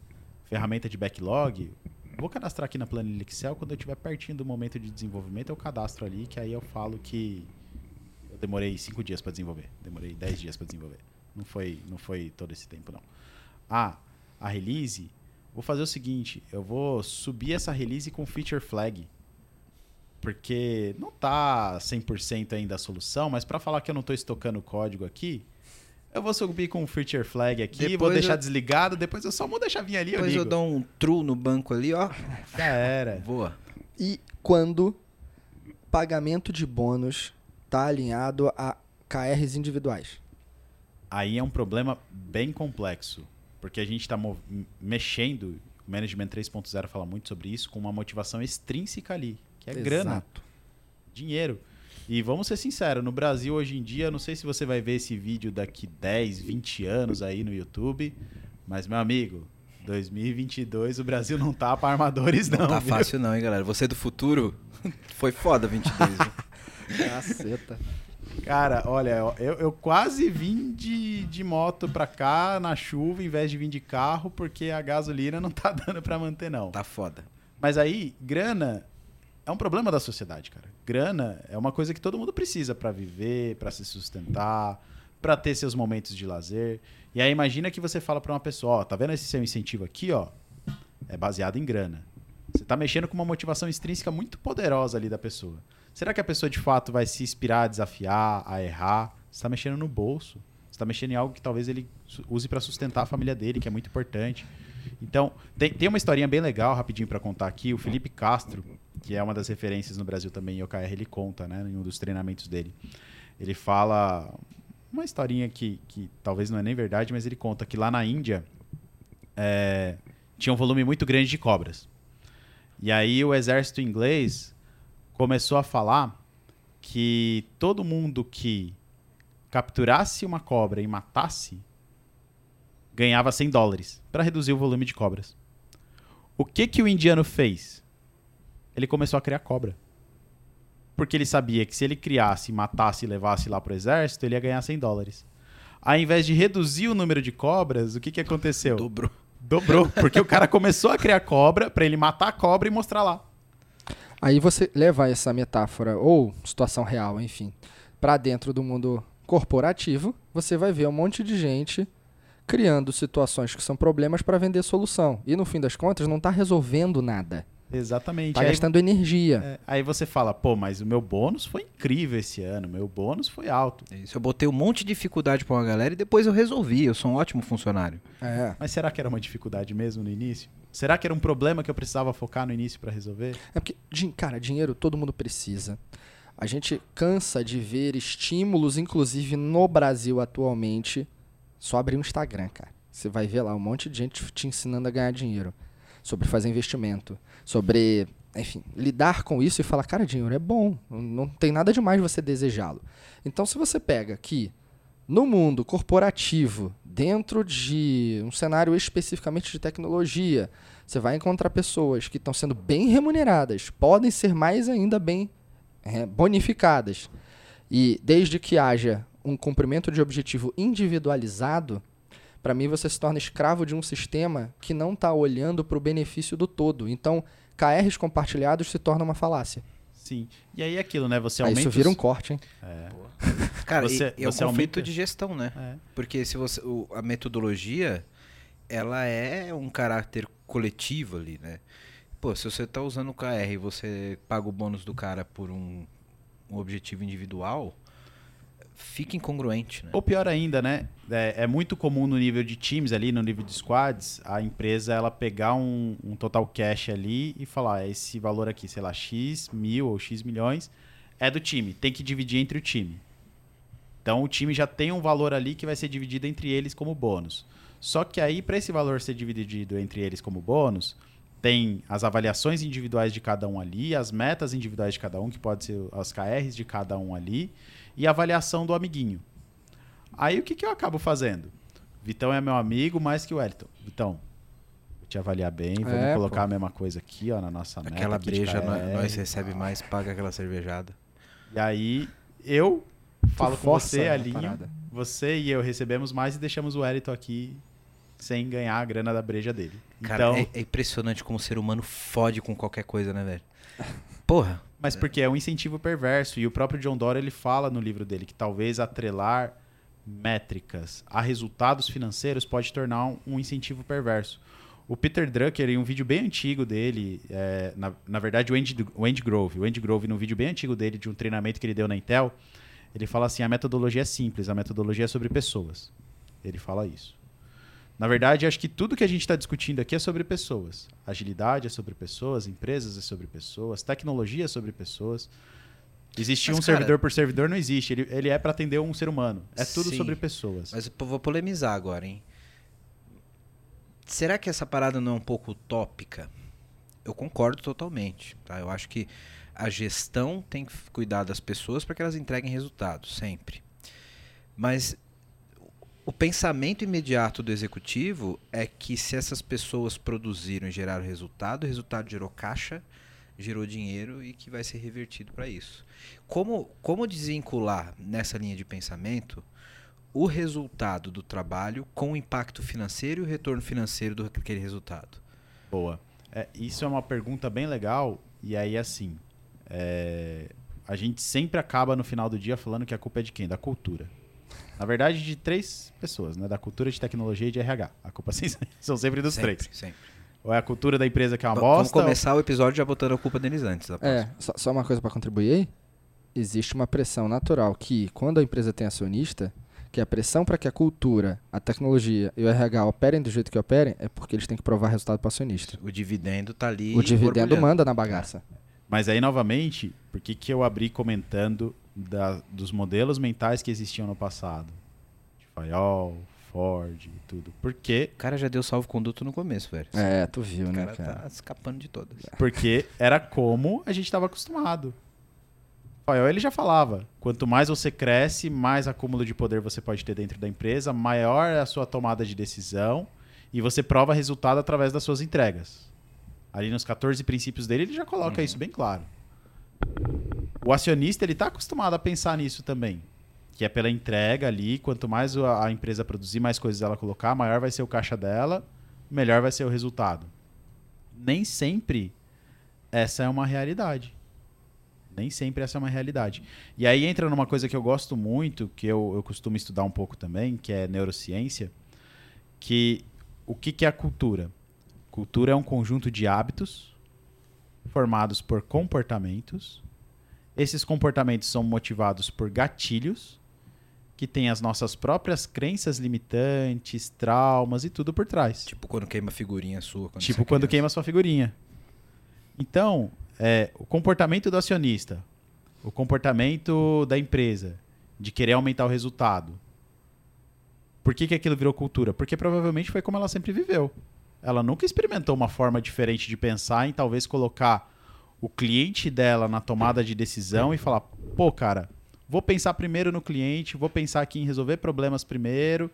Ferramenta de backlog, Vou cadastrar aqui na planilha Excel. Quando eu estiver pertinho do momento de desenvolvimento, eu cadastro ali, que aí eu falo que eu demorei 5 dias para desenvolver. Demorei 10 dias para desenvolver. Não foi, não foi todo esse tempo, não. Ah, a release, vou fazer o seguinte: eu vou subir essa release com feature flag. Porque não tá 100% ainda a solução, mas para falar que eu não estou estocando código aqui, Eu vou subir com um feature flag aqui, vou Depois deixar eu- desligado, depois eu só mudo a chavinha ali, eu Depois ligo. eu dou um true no banco ali, ó. Já era. Voa. E quando pagamento de bônus está alinhado a KRs individuais. Aí é um problema bem complexo, porque a gente está mexendo, o Management 3.0 fala muito sobre isso, com uma motivação extrínseca ali, que é grana, Exato. dinheiro. E vamos ser sinceros, no Brasil hoje em dia, eu não sei se você vai ver esse vídeo daqui 10, 20 anos aí no YouTube, mas meu amigo, 2022 o Brasil não tá para armadores não. Não tá viu? fácil não, hein, galera. Você do futuro foi foda 22, viu? Caceta. Cara, olha, eu, eu quase vim de, de moto pra cá na chuva em vez de vir de carro, porque a gasolina não tá dando pra manter, não. Tá foda. Mas aí, grana é um problema da sociedade, cara. Grana é uma coisa que todo mundo precisa pra viver, pra se sustentar, pra ter seus momentos de lazer. E aí imagina que você fala pra uma pessoa, ó, tá vendo esse seu incentivo aqui, ó? É baseado em grana. Você tá mexendo com uma motivação extrínseca muito poderosa ali da pessoa. Será que a pessoa de fato vai se inspirar a desafiar, a errar? Você está mexendo no bolso. Você está mexendo em algo que talvez ele use para sustentar a família dele, que é muito importante. Então, tem, tem uma historinha bem legal, rapidinho para contar aqui. O Felipe Castro, que é uma das referências no Brasil também em OKR, ele conta, né, em um dos treinamentos dele. Ele fala uma historinha que, que talvez não é nem verdade, mas ele conta que lá na Índia é, tinha um volume muito grande de cobras. E aí o exército inglês começou a falar que todo mundo que capturasse uma cobra e matasse ganhava 100 dólares para reduzir o volume de cobras. O que que o indiano fez? Ele começou a criar cobra. Porque ele sabia que se ele criasse, matasse e levasse lá pro exército, ele ia ganhar 100 dólares. Ao invés de reduzir o número de cobras, o que que aconteceu? Dobrou. Dobrou, porque o cara começou a criar cobra para ele matar a cobra e mostrar lá. Aí você leva essa metáfora, ou situação real, enfim, para dentro do mundo corporativo, você vai ver um monte de gente criando situações que são problemas para vender solução. E no fim das contas, não está resolvendo nada. Exatamente. Está Aí- gastando energia. É, aí você fala, pô, mas o meu bônus foi incrível esse ano, meu bônus foi alto. É isso. Eu botei um monte de dificuldade pra uma galera e depois eu resolvi. Eu sou um ótimo funcionário. É. Mas será que era uma dificuldade mesmo no início? Será que era um problema que eu precisava focar no início para resolver? É porque, cara, dinheiro todo mundo precisa. A gente cansa de ver estímulos, inclusive no Brasil atualmente. Só abrir o Instagram, cara. Você vai ver lá um monte de gente te ensinando a ganhar dinheiro. Sobre fazer investimento. Sobre, enfim, lidar com isso e falar, cara, dinheiro é bom. não- tem nada demais você desejá-lo. Então, se você pega que no mundo corporativo, dentro de um cenário especificamente de tecnologia, você vai encontrar pessoas que estão sendo bem remuneradas, podem ser mais ainda bem é, bonificadas. E desde que haja um cumprimento de objetivo individualizado, para mim você se torna escravo de um sistema que não está olhando para o benefício do todo. Então, KRs compartilhados se torna uma falácia. Sim. E aí é aquilo, né? Você Aí aumenta. isso vira um corte, hein? É. Cara, Você- e, é um conflito aumenta- de gestão, né? É. Porque se você, o- a metodologia, ela é um caráter coletivo ali, né? Pô, se você tá usando o KR e você paga o bônus do cara por um, um objetivo individual, fica incongruente, né? Ou pior ainda, né? É, é muito comum no nível de times ali, no nível de squads, a empresa ela pegar um, um total cash ali e falar, "Ah, esse valor aqui, sei lá, X mil ou X milhões, é do time, tem que dividir entre o time. Então o time já tem um valor ali que vai ser dividido entre eles como bônus. Só que aí, para esse valor ser dividido entre eles como bônus, tem as avaliações individuais de cada um ali, as metas individuais de cada um, que pode ser as KRs de cada um ali, e a avaliação do amiguinho. Aí o que, que eu acabo fazendo? Vitão é meu amigo mais que o Wellington. Vitão, vou te avaliar bem, vamos É, colocar pô. a mesma coisa aqui, ó, na nossa meta. Aquela breja, nós e recebe mais, paga aquela cervejada. E aí eu falo com força você, a Alinho, você e eu recebemos mais e deixamos o Wellington aqui sem ganhar a grana da breja dele. Cara, então, é, é impressionante como o ser humano fode com qualquer coisa, né, velho? Porra, Mas porque é um incentivo perverso. E o próprio John Doerr ele fala no livro dele que talvez atrelar métricas a resultados financeiros pode tornar um, um incentivo perverso. O Peter Drucker, em um vídeo bem antigo dele, é, na, na verdade o Andy, o Andy Grove, o Andy Grove, num vídeo bem antigo dele, de um treinamento que ele deu na Intel, ele fala assim, a metodologia é simples, a metodologia é sobre pessoas. Ele fala isso. Na verdade, acho que tudo que a gente está discutindo aqui é sobre pessoas. Agilidade é sobre pessoas, empresas é sobre pessoas, tecnologia é sobre pessoas. Existir Mas, um cara- servidor por servidor não existe. Ele, ele é para atender um ser humano. É tudo Sim. sobre pessoas. Mas eu vou polemizar agora, hein? Será que essa parada não é um pouco utópica? Eu concordo totalmente, tá? Eu acho que a gestão tem que cuidar das pessoas para que elas entreguem resultados, sempre. Mas o pensamento imediato do executivo é que se essas pessoas produziram e geraram resultado, o resultado gerou caixa, gerou dinheiro e que vai ser revertido para isso. Como, como desvincular nessa linha de pensamento o resultado do trabalho com o impacto financeiro e o retorno financeiro daquele resultado? Boa. É, isso é uma pergunta bem legal. E aí, assim, é, a gente sempre acaba no final do dia falando que a culpa é de quem? Da cultura. Na verdade, de três pessoas, né? Da cultura, de tecnologia e de RH. A culpa são sempre dos sempre, três. Sempre. Ou é a cultura da empresa que é uma Va- Vamos bosta. ou- começar o episódio já botando a culpa deles antes. Da É, próxima. só, só uma coisa para contribuir aí. Existe uma pressão natural que, quando a empresa tem acionista, que a pressão para que a cultura, a tecnologia e o RH operem do jeito que operem é porque eles têm que provar resultado para o acionista. O dividendo tá ali. o dividendo manda na bagaça. Mas aí, novamente, por que, que eu abri comentando da- dos modelos mentais que existiam no passado? De Fayol, Ford e tudo. Porque, O cara já deu salvo-conduto no começo, velho. É, tu viu, o né, cara, cara? tá escapando de todas. porque era como a gente estava acostumado. Fayol, ele já falava, quanto mais você cresce, mais acúmulo de poder você pode ter dentro da empresa, maior é a sua tomada de decisão e você prova resultado através das suas entregas. Ali nos 14 princípios dele, ele já coloca isso bem claro. O acionista, ele tá acostumado a pensar nisso também. Que é pela entrega ali, quanto mais a a empresa produzir, mais coisas ela colocar, maior vai ser o caixa dela, melhor vai ser o resultado. Nem sempre essa é uma realidade. Nem sempre essa é uma realidade. E aí entra numa coisa que eu gosto muito, que eu, eu costumo estudar um pouco também, que é neurociência, que o que, que é a cultura? Cultura é um conjunto de hábitos formados por comportamentos. Esses comportamentos são motivados por gatilhos, que têm as nossas próprias crenças limitantes, traumas e tudo por trás. Tipo quando queima figurinha sua. Quando Tipo é quando criança. queima sua figurinha. Então, é, o comportamento do acionista, o comportamento da empresa de querer aumentar o resultado. Por que, que aquilo virou cultura? Porque provavelmente foi como ela sempre viveu. Ela nunca experimentou uma forma diferente de pensar em talvez colocar o cliente dela na tomada de decisão e falar: pô, cara, vou pensar primeiro no cliente, vou pensar aqui em resolver problemas primeiro,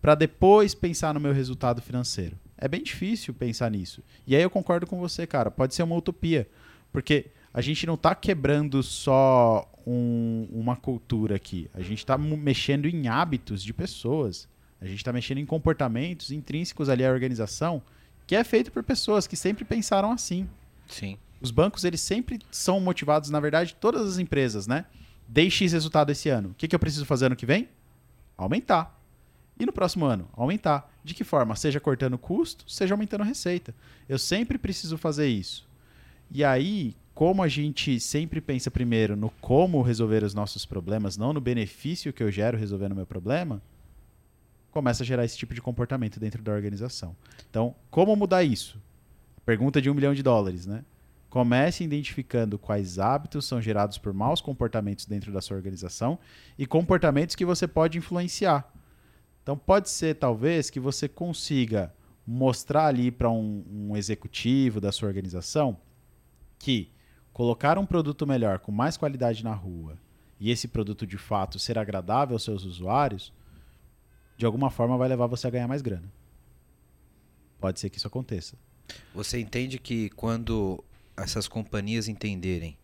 para depois pensar no meu resultado financeiro. É bem difícil pensar nisso. E aí eu concordo com você, cara. Pode ser uma utopia. Porque a gente não está quebrando só um- uma cultura aqui. A gente está mexendo em hábitos de pessoas. A gente está mexendo em comportamentos intrínsecos ali à organização que é feito por pessoas que sempre pensaram assim. Sim. Os bancos, eles sempre são motivados, na verdade, todas as empresas, né? Dei X resultado esse ano. O que, que eu preciso fazer ano que vem? Aumentar. E no próximo ano? Aumentar. De que forma? Seja cortando custo, seja aumentando receita. Eu sempre preciso fazer isso. E aí, como a gente sempre pensa primeiro no como resolver os nossos problemas, não no benefício que eu gero resolvendo o meu problema, começa a gerar esse tipo de comportamento dentro da organização. Então, como mudar isso? Pergunta de um milhão de dólares, né? Comece identificando quais hábitos são gerados por maus comportamentos dentro da sua organização e comportamentos que você pode influenciar. Então, pode ser, talvez, que você consiga mostrar ali para um, um executivo da sua organização que colocar um produto melhor, com mais qualidade na rua, e esse produto de fato ser agradável aos seus usuários, de alguma forma vai levar você a ganhar mais grana. Pode ser que isso aconteça. Você entende que quando essas companhias entenderem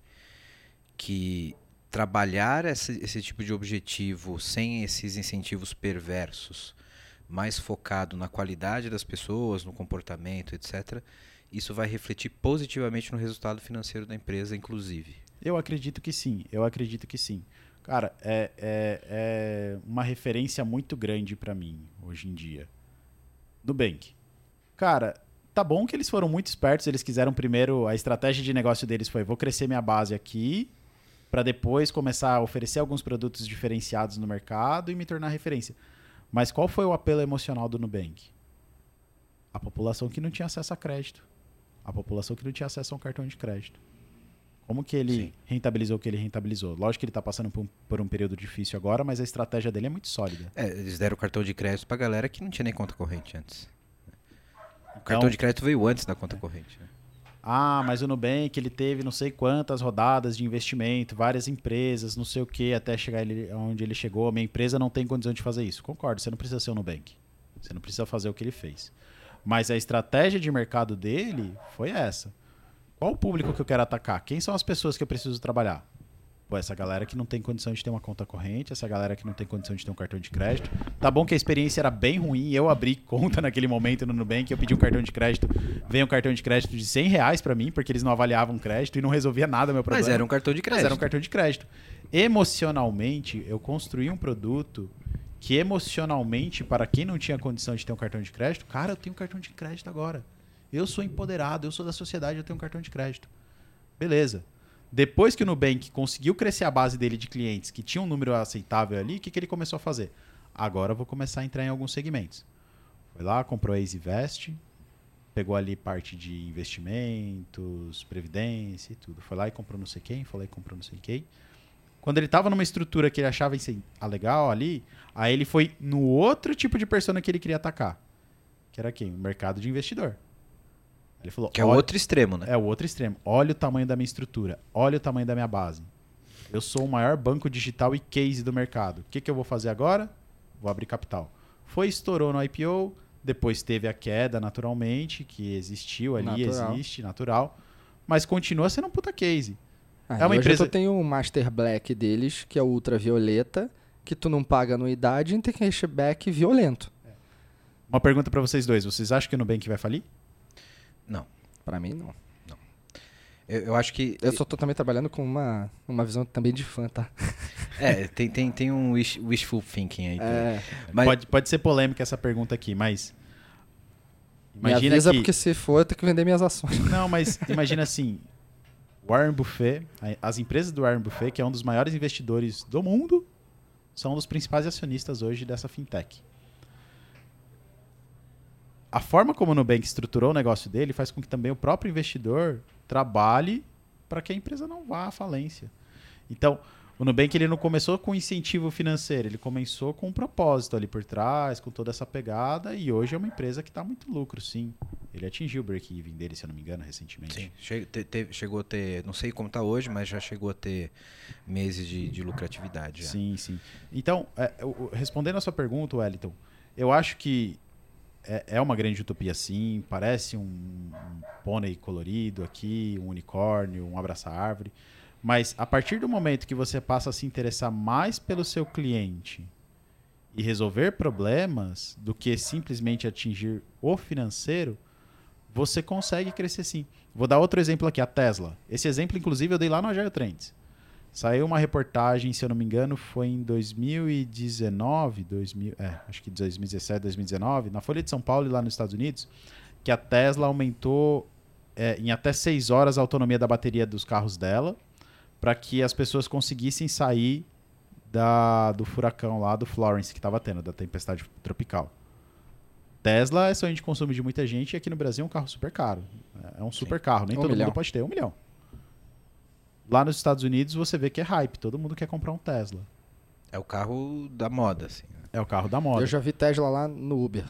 que trabalhar esse, esse tipo de objetivo sem esses incentivos perversos, mais focado na qualidade das pessoas, no comportamento, etc., isso vai refletir positivamente no resultado financeiro da empresa, inclusive. Eu acredito que sim, eu acredito que sim. Cara, é, é, é uma referência muito grande pra mim hoje em dia. Nubank. Cara, tá bom que eles foram muito espertos, eles quiseram primeiro, a estratégia de negócio deles foi, vou crescer minha base aqui, pra depois começar a oferecer alguns produtos diferenciados no mercado e me tornar referência. Mas qual foi o apelo emocional do Nubank? A população que não tinha acesso a crédito. A população que não tinha acesso a um cartão de crédito. Como que ele Sim. rentabilizou o que ele rentabilizou? Lógico que ele está passando por um, por um período difícil agora, mas a estratégia dele é muito sólida. É, eles deram cartão de crédito pra galera que não tinha nem conta corrente antes. O Então- cartão de crédito veio antes da conta corrente. né? Ah, mas o Nubank ele teve não sei quantas rodadas de investimento, várias empresas, não sei o que, até chegar ele, onde ele chegou. Minha empresa não tem condição de fazer isso. Concordo, você não precisa ser o Nubank. Você não precisa fazer o que ele fez. Mas a estratégia de mercado dele foi essa. Qual o público que eu quero atacar? Quem são as pessoas que eu preciso trabalhar? Pô, essa galera que não tem condição de ter uma conta corrente, essa galera que não tem condição de ter um cartão de crédito. Tá bom que a experiência era bem ruim, eu abri conta naquele momento no Nubank, eu pedi um cartão de crédito, veio um cartão de crédito de 100 reais pra mim, porque eles não avaliavam crédito e não resolvia nada meu problema. Mas era um cartão de Mas crédito. era um cartão de crédito. Emocionalmente, eu construí um produto que emocionalmente, para quem não tinha condição de ter um cartão de crédito, cara, eu tenho um cartão de crédito agora. Eu sou empoderado, eu sou da sociedade, eu tenho um cartão de crédito. Beleza. Depois que o Nubank conseguiu crescer a base dele de clientes que tinha um número aceitável ali, o que, que ele começou a fazer? Agora eu vou começar a entrar em alguns segmentos. Foi lá, comprou a EasyVest, pegou ali parte de investimentos, previdência e tudo. Foi lá e comprou não sei quem, foi lá e comprou não sei quem. Quando ele estava numa estrutura que ele achava legal ali, aí ele foi no outro tipo de persona que ele queria atacar. Que era quem? O mercado de investidor. Ele falou, Que é o "Olha- outro extremo, né? é o outro extremo. Olha o tamanho da minha estrutura. Olha o tamanho da minha base. Eu sou o maior banco digital e case do mercado. O que, que eu vou fazer agora? Vou abrir capital. Foi, estourou no IPO. Depois teve a queda, naturalmente, que existiu ali, Natural. existe, natural. Mas continua sendo um puta case. Ah, É uma empresa- tu tem o Master Black deles, que é o ultravioleta, que tu não paga anuidade e tem cashback violento. Uma pergunta pra vocês dois. Vocês acham que o Nubank vai falir? Não. Pra mim, não. Eu, eu acho que. Eu só tô também trabalhando com uma, uma visão também de fã, tá? É, tem, tem, tem um wish- wishful thinking aí. É, Mas, Pode, pode ser polêmica essa pergunta aqui, mas... me Imagina avisa que... porque se for, eu tenho que vender minhas ações. Não, mas imagina assim, Warren Buffett, a- as empresas do Warren Buffett, que é um dos maiores investidores do mundo, são um dos principais acionistas hoje dessa fintech. A forma como o Nubank estruturou o negócio dele faz com que também o próprio investidor trabalhe para que a empresa não vá à falência. Então, o Nubank ele não começou com incentivo financeiro, ele começou com um propósito ali por trás, com toda essa pegada, e hoje é uma empresa que está muito lucro, sim. Ele atingiu o break-even dele, se eu não me engano, recentemente. sim, che- te- te- chegou a ter. Não sei como tá hoje, mas já chegou a ter meses de, de lucratividade. Já. Sim, sim. Então, é, respondendo a sua pergunta, Wellington, eu acho que é, é uma grande utopia, sim. Parece um, um pônei colorido aqui, um unicórnio, um abraça-árvore. Mas a partir do momento que você passa a se interessar mais pelo seu cliente e resolver problemas do que simplesmente atingir o financeiro, você consegue crescer sim. Vou dar outro exemplo aqui, a Tesla. Esse exemplo, inclusive, eu dei lá no Agile Trends. Saiu uma reportagem, se eu não me engano, foi em 2019, 2000, é, acho que 2017, 2019, na Folha de São Paulo e lá nos Estados Unidos, que a Tesla aumentou é, em até 6 horas a autonomia da bateria dos carros dela, para que as pessoas conseguissem sair da, do furacão lá do Florence que estava tendo, da tempestade tropical. Tesla é sonho de consumo de muita gente e aqui no Brasil é um carro super caro. É um super carro, nem Um todo milhão. mundo pode ter, um milhão. Lá nos Estados Unidos você vê que é hype, todo mundo quer comprar um Tesla. É o carro da moda, assim. né? É o carro da moda. Eu já vi Tesla lá no Uber.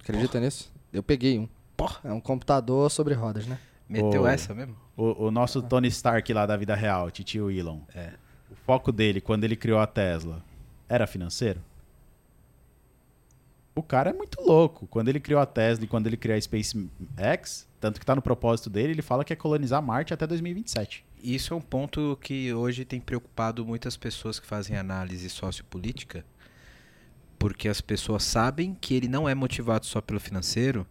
Acredita nisso? Eu peguei um. Porra. É um computador sobre rodas, né? Meteu Ô. essa mesmo? O, o nosso Tony Stark lá da vida real, titio Elon. É. O foco dele, quando ele criou a Tesla, era financeiro? O cara é muito louco. Quando ele criou a Tesla e quando ele criou a SpaceX, tanto que tá no propósito dele, ele fala que é colonizar Marte até 2027. Isso é um ponto que hoje tem preocupado muitas pessoas que fazem análise sociopolítica, porque as pessoas sabem que ele não é motivado só pelo financeiro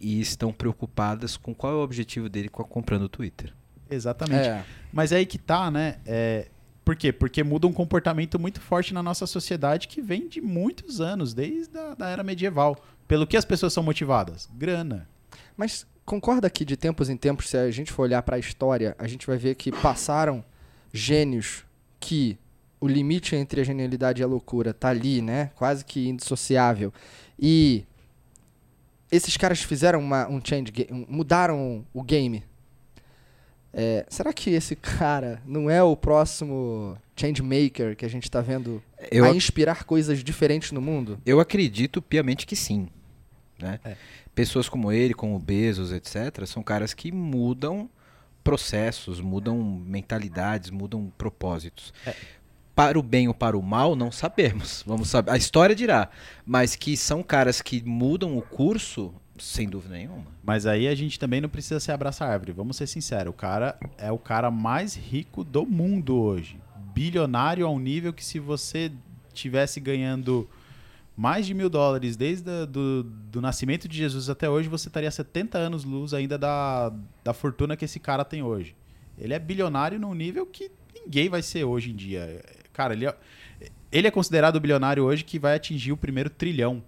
e estão preocupadas com qual é o objetivo dele com a comprando o Twitter. Exatamente. É. Mas é aí que tá, né? É... Por quê? Porque muda um comportamento muito forte na nossa sociedade que vem de muitos anos, desde a da era medieval. Pelo que as pessoas são motivadas? Grana. Mas concorda que de tempos em tempos, se a gente for olhar para a história, a gente vai ver que passaram gênios que o limite entre a genialidade e a loucura tá ali, né? Quase que indissociável. E esses caras fizeram uma, um change, ga- um- mudaram o game. É, será que esse cara não é o próximo change maker que a gente tá vendo Eu, a inspirar coisas diferentes no mundo? eu acredito piamente que sim. Né? É. Pessoas como ele, como o Bezos, etc., são caras que mudam processos, mudam mentalidades, mudam propósitos. É. Para o bem ou para o mal, não sabemos. Vamos saber. A história dirá. Mas que são caras que mudam o curso, sem dúvida nenhuma. Mas aí a gente também não precisa se abraçar árvore. Vamos ser sinceros. O cara é o cara mais rico do mundo hoje. Bilionário ao nível que se você tivesse ganhando mais de mil dólares desde a, do, do nascimento de Jesus até hoje, você estaria 70 anos luz ainda da, da fortuna que esse cara tem hoje. Ele é bilionário num nível que ninguém vai ser hoje em dia. Cara, ele é, ele é considerado o bilionário hoje que vai atingir o primeiro trilhão.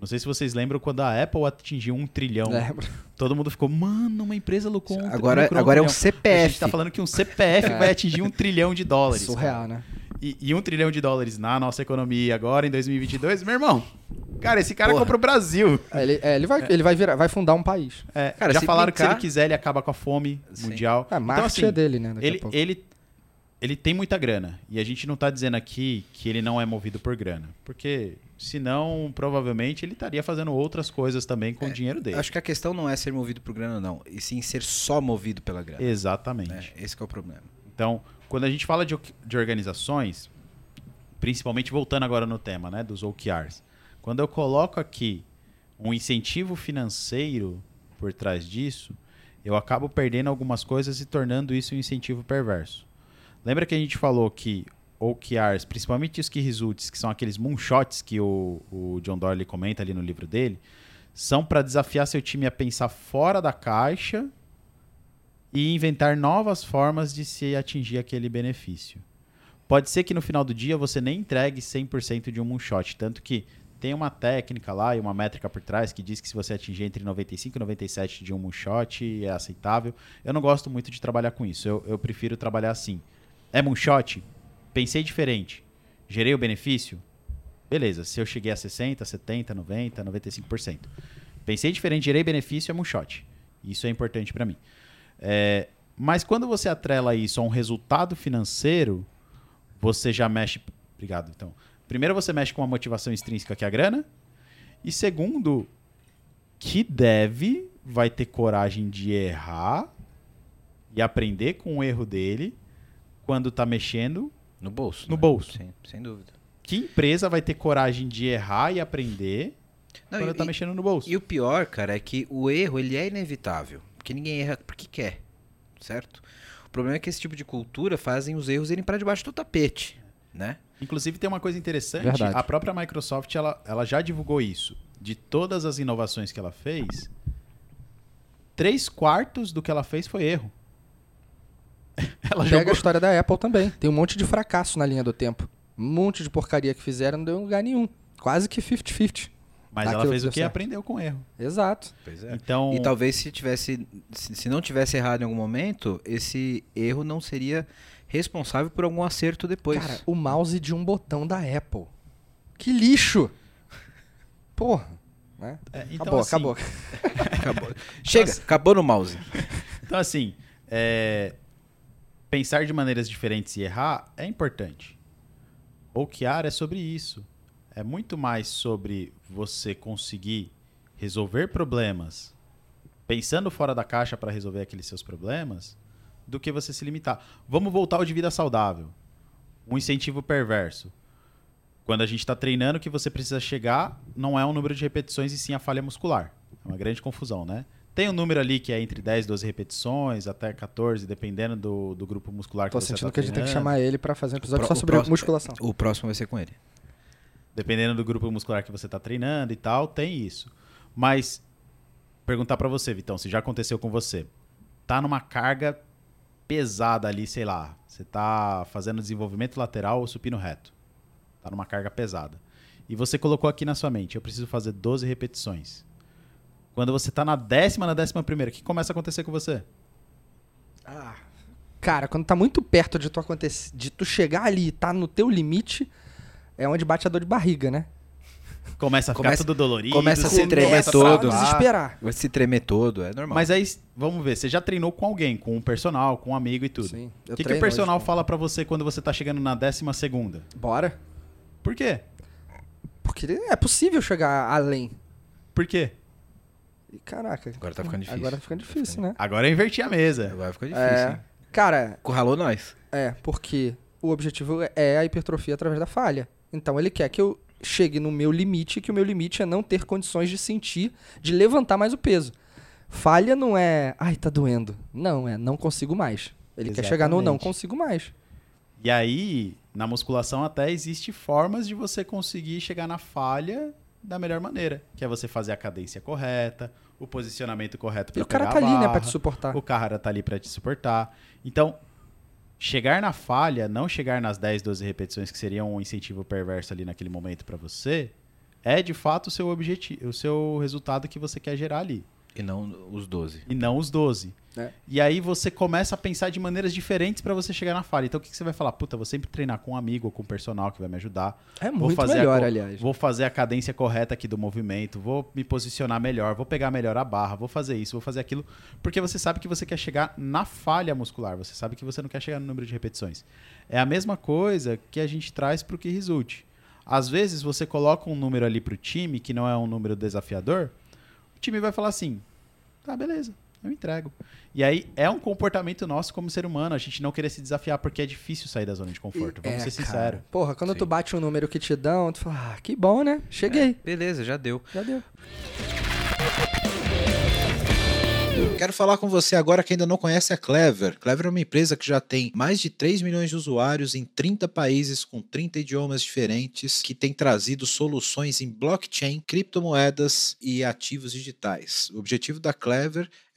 Não sei se vocês lembram quando a Apple atingiu um trilhão. Lembra? Todo mundo ficou, mano, uma empresa lucrou um Agora, agora é um trilhão. A CPF. gente tá falando que um CPF vai atingir um trilhão de dólares. Surreal, cara. né? E, e um trilhão de dólares na nossa economia agora, em 2022, meu irmão. Cara, esse cara Porra. compra o Brasil. É, Ele, é, ele vai, ele vai, virar, vai fundar um país. É, Cara, já falaram que se brincar- ele quiser, ele acaba com a fome Sim. mundial. A Marte então, assim, é dele, né? Daqui a ele, pouco. ele, ele tem muita grana. E a gente não tá dizendo aqui que ele não é movido por grana. Porque, senão, provavelmente, ele estaria fazendo outras coisas também com o dinheiro dele. Acho que a questão não é ser movido por grana, não. E sim ser só movido pela grana. Exatamente. né? Esse que é o problema. Então, quando a gente fala de, de organizações, principalmente voltando agora no tema né, dos OKRs, quando eu coloco aqui um incentivo financeiro por trás disso, eu acabo perdendo algumas coisas e tornando isso um incentivo perverso. Lembra que a gente falou que OKRs, principalmente os key results, que são aqueles moonshots que o, o John Doyle comenta ali no livro dele, são para desafiar seu time a pensar fora da caixa e inventar novas formas de se atingir aquele benefício. Pode ser que no final do dia você nem entregue 100% de um moonshot, tanto que tem uma técnica lá e uma métrica por trás que diz que se você atingir entre 95 e 97 de um moonshot é aceitável. Eu não gosto muito de trabalhar com isso, eu, eu prefiro trabalhar assim. É moonshot? Pensei diferente. Gerei o benefício? Beleza, se eu cheguei a 60, 70, 90, 95%. Pensei diferente, gerei benefício, é moonshot. Isso é importante para mim. É, mas quando você atrela isso a um resultado financeiro, você já mexe. Obrigado, então. Primeiro, você mexe com a motivação extrínseca, que é a grana. E segundo, que deve, vai ter coragem de errar e aprender com o erro dele quando tá mexendo. No bolso. No né? bolso. Sim, sem dúvida. Que empresa vai ter coragem de errar e aprender Não, quando e- tá mexendo no bolso? E o pior, cara, é que o erro ele é inevitável. Porque ninguém erra porque quer. Certo? O problema é que esse tipo de cultura fazem os erros irem para debaixo do tapete. Né? Inclusive tem uma coisa interessante, Verdade. a própria Microsoft ela, ela já divulgou isso. De todas as inovações que ela fez, três quartos do que ela fez foi erro. ela Pega a jogou. história da Apple também. Tem um monte de fracasso na linha do tempo. Um monte de porcaria que fizeram não deu em lugar nenhum. Quase que 50-50. Mas Aquilo ela fez o que? certo. Aprendeu com erro. Exato. Pois é. Então, E talvez se tivesse. Se, se não tivesse errado em algum momento, esse erro não seria responsável por algum acerto depois. Cara, o mouse de um botão da Apple. Que lixo! Porra. Né? é, então, acabou, assim, acabou. acabou. Chega, acabou no mouse. Então, assim, é, pensar de maneiras diferentes e errar é importante. OKR é sobre isso. É muito mais sobre você conseguir resolver problemas pensando fora da caixa para resolver aqueles seus problemas do que você se limitar. Vamos voltar ao de vida saudável. Um incentivo perverso. Quando a gente está treinando, que você precisa chegar não é um número de repetições e sim a falha muscular. É uma grande confusão, né? Tem um número ali que é entre 10 e 12 repetições, até 14, dependendo do, do grupo muscular que Tô você sentindo tá que a gente tem que chamar ele pra fazer um episódio pro- só o sobre próximo- musculação. O próximo vai ser com ele. Dependendo do grupo muscular que você está treinando e tal, tem isso. Mas perguntar para você, Vitão, se já aconteceu com você, tá numa carga pesada ali, sei lá, você tá fazendo desenvolvimento lateral ou supino reto. Tá numa carga pesada. E você colocou aqui na sua mente, eu preciso fazer 12 repetições. Quando você tá na décima, na décima primeira, o que começa a acontecer com você? Ah, Cara, quando tá muito perto de tu, acontecer, de tu chegar ali e tá no teu limite, é onde bate a dor de barriga, né? Começa a ficar Começa- tudo dolorido. começa a se começa tremer a todo. travar. Desesperar. Vai se tremer todo, é normal. Mas aí, vamos ver, você já treinou com alguém, com um personal, com um amigo e tudo. Sim, O eu que, que o personal hoje. fala pra você quando você tá chegando na décima segunda? Bora. Por quê? Porque é possível chegar além. Por quê? E caraca. Agora tá ficando difícil. Agora tá ficando difícil, né? Agora eu inverti a mesa. Vai ficar difícil, É. hein? Cara, Curralou nós. é, porque o objetivo é a hipertrofia através da falha. Então ele quer que eu chegue no meu limite, que o meu limite é não ter condições de sentir, de levantar mais o peso. Falha não é, ai, tá doendo. Não, é não consigo mais. Ele quer chegar no não Exatamente. consigo mais. E aí, na musculação até existe formas de você conseguir chegar na falha da melhor maneira, que é você fazer a cadência correta, o posicionamento correto E para o cara pegar tá a ali, né, pra barra, te suportar. O cara tá ali para te suportar. Então, chegar na falha, não chegar nas 10, 12 repetições que seriam um incentivo perverso ali naquele momento para você, é de fato o seu objetivo, o seu resultado que você quer gerar ali. E não os 12. E não os 12. É. E aí você começa a pensar de maneiras diferentes para você chegar na falha. Então o que, que você vai falar? Puta, vou sempre treinar com um amigo ou com um personal que vai me ajudar. É Vou muito fazer a melhor, co- aliás. Vou fazer a cadência correta aqui do movimento, vou me posicionar melhor, vou pegar melhor a barra, vou fazer isso, vou fazer aquilo, porque você sabe que você quer chegar na falha muscular, você sabe que você não quer chegar no número de repetições. É a mesma coisa que a gente traz para o que resulte. Às vezes você coloca um número ali para o time que não é um número desafiador, o time vai falar assim: tá, beleza, eu entrego. E aí é um comportamento nosso como ser humano, a gente não querer se desafiar porque é difícil sair da zona de conforto. Vamos É, ser cara. sinceros. Porra, quando Sim. tu bate um número que te dão, tu fala, ah, que bom, né? Cheguei. Beleza, já deu. Já deu. Quero falar com você agora que ainda não conhece a Clever. Clever é uma empresa que já tem mais de 3 milhões de usuários em 30 países com 30 idiomas diferentes, que tem trazido soluções em blockchain, criptomoedas e ativos digitais. O objetivo da Clever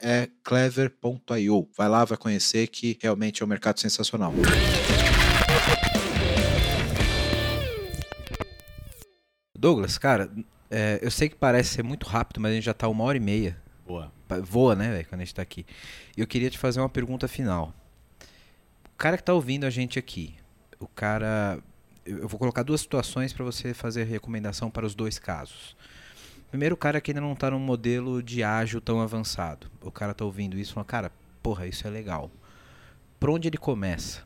é clever.io. Vai lá, vai conhecer que realmente é um mercado sensacional. Douglas, cara, é, eu sei que parece ser muito rápido, mas a gente já tá uma hora e meia. Boa. Voa, né, velho, quando a gente tá aqui. E eu queria te fazer uma pergunta final. O cara que tá ouvindo a gente aqui, o cara. Eu eu vou colocar duas situações para você fazer recomendação para os dois casos. Primeiro, o cara que ainda não tá num modelo de ágil tão avançado. O cara tá ouvindo isso e fala, cara, porra, isso é legal. Por onde ele começa?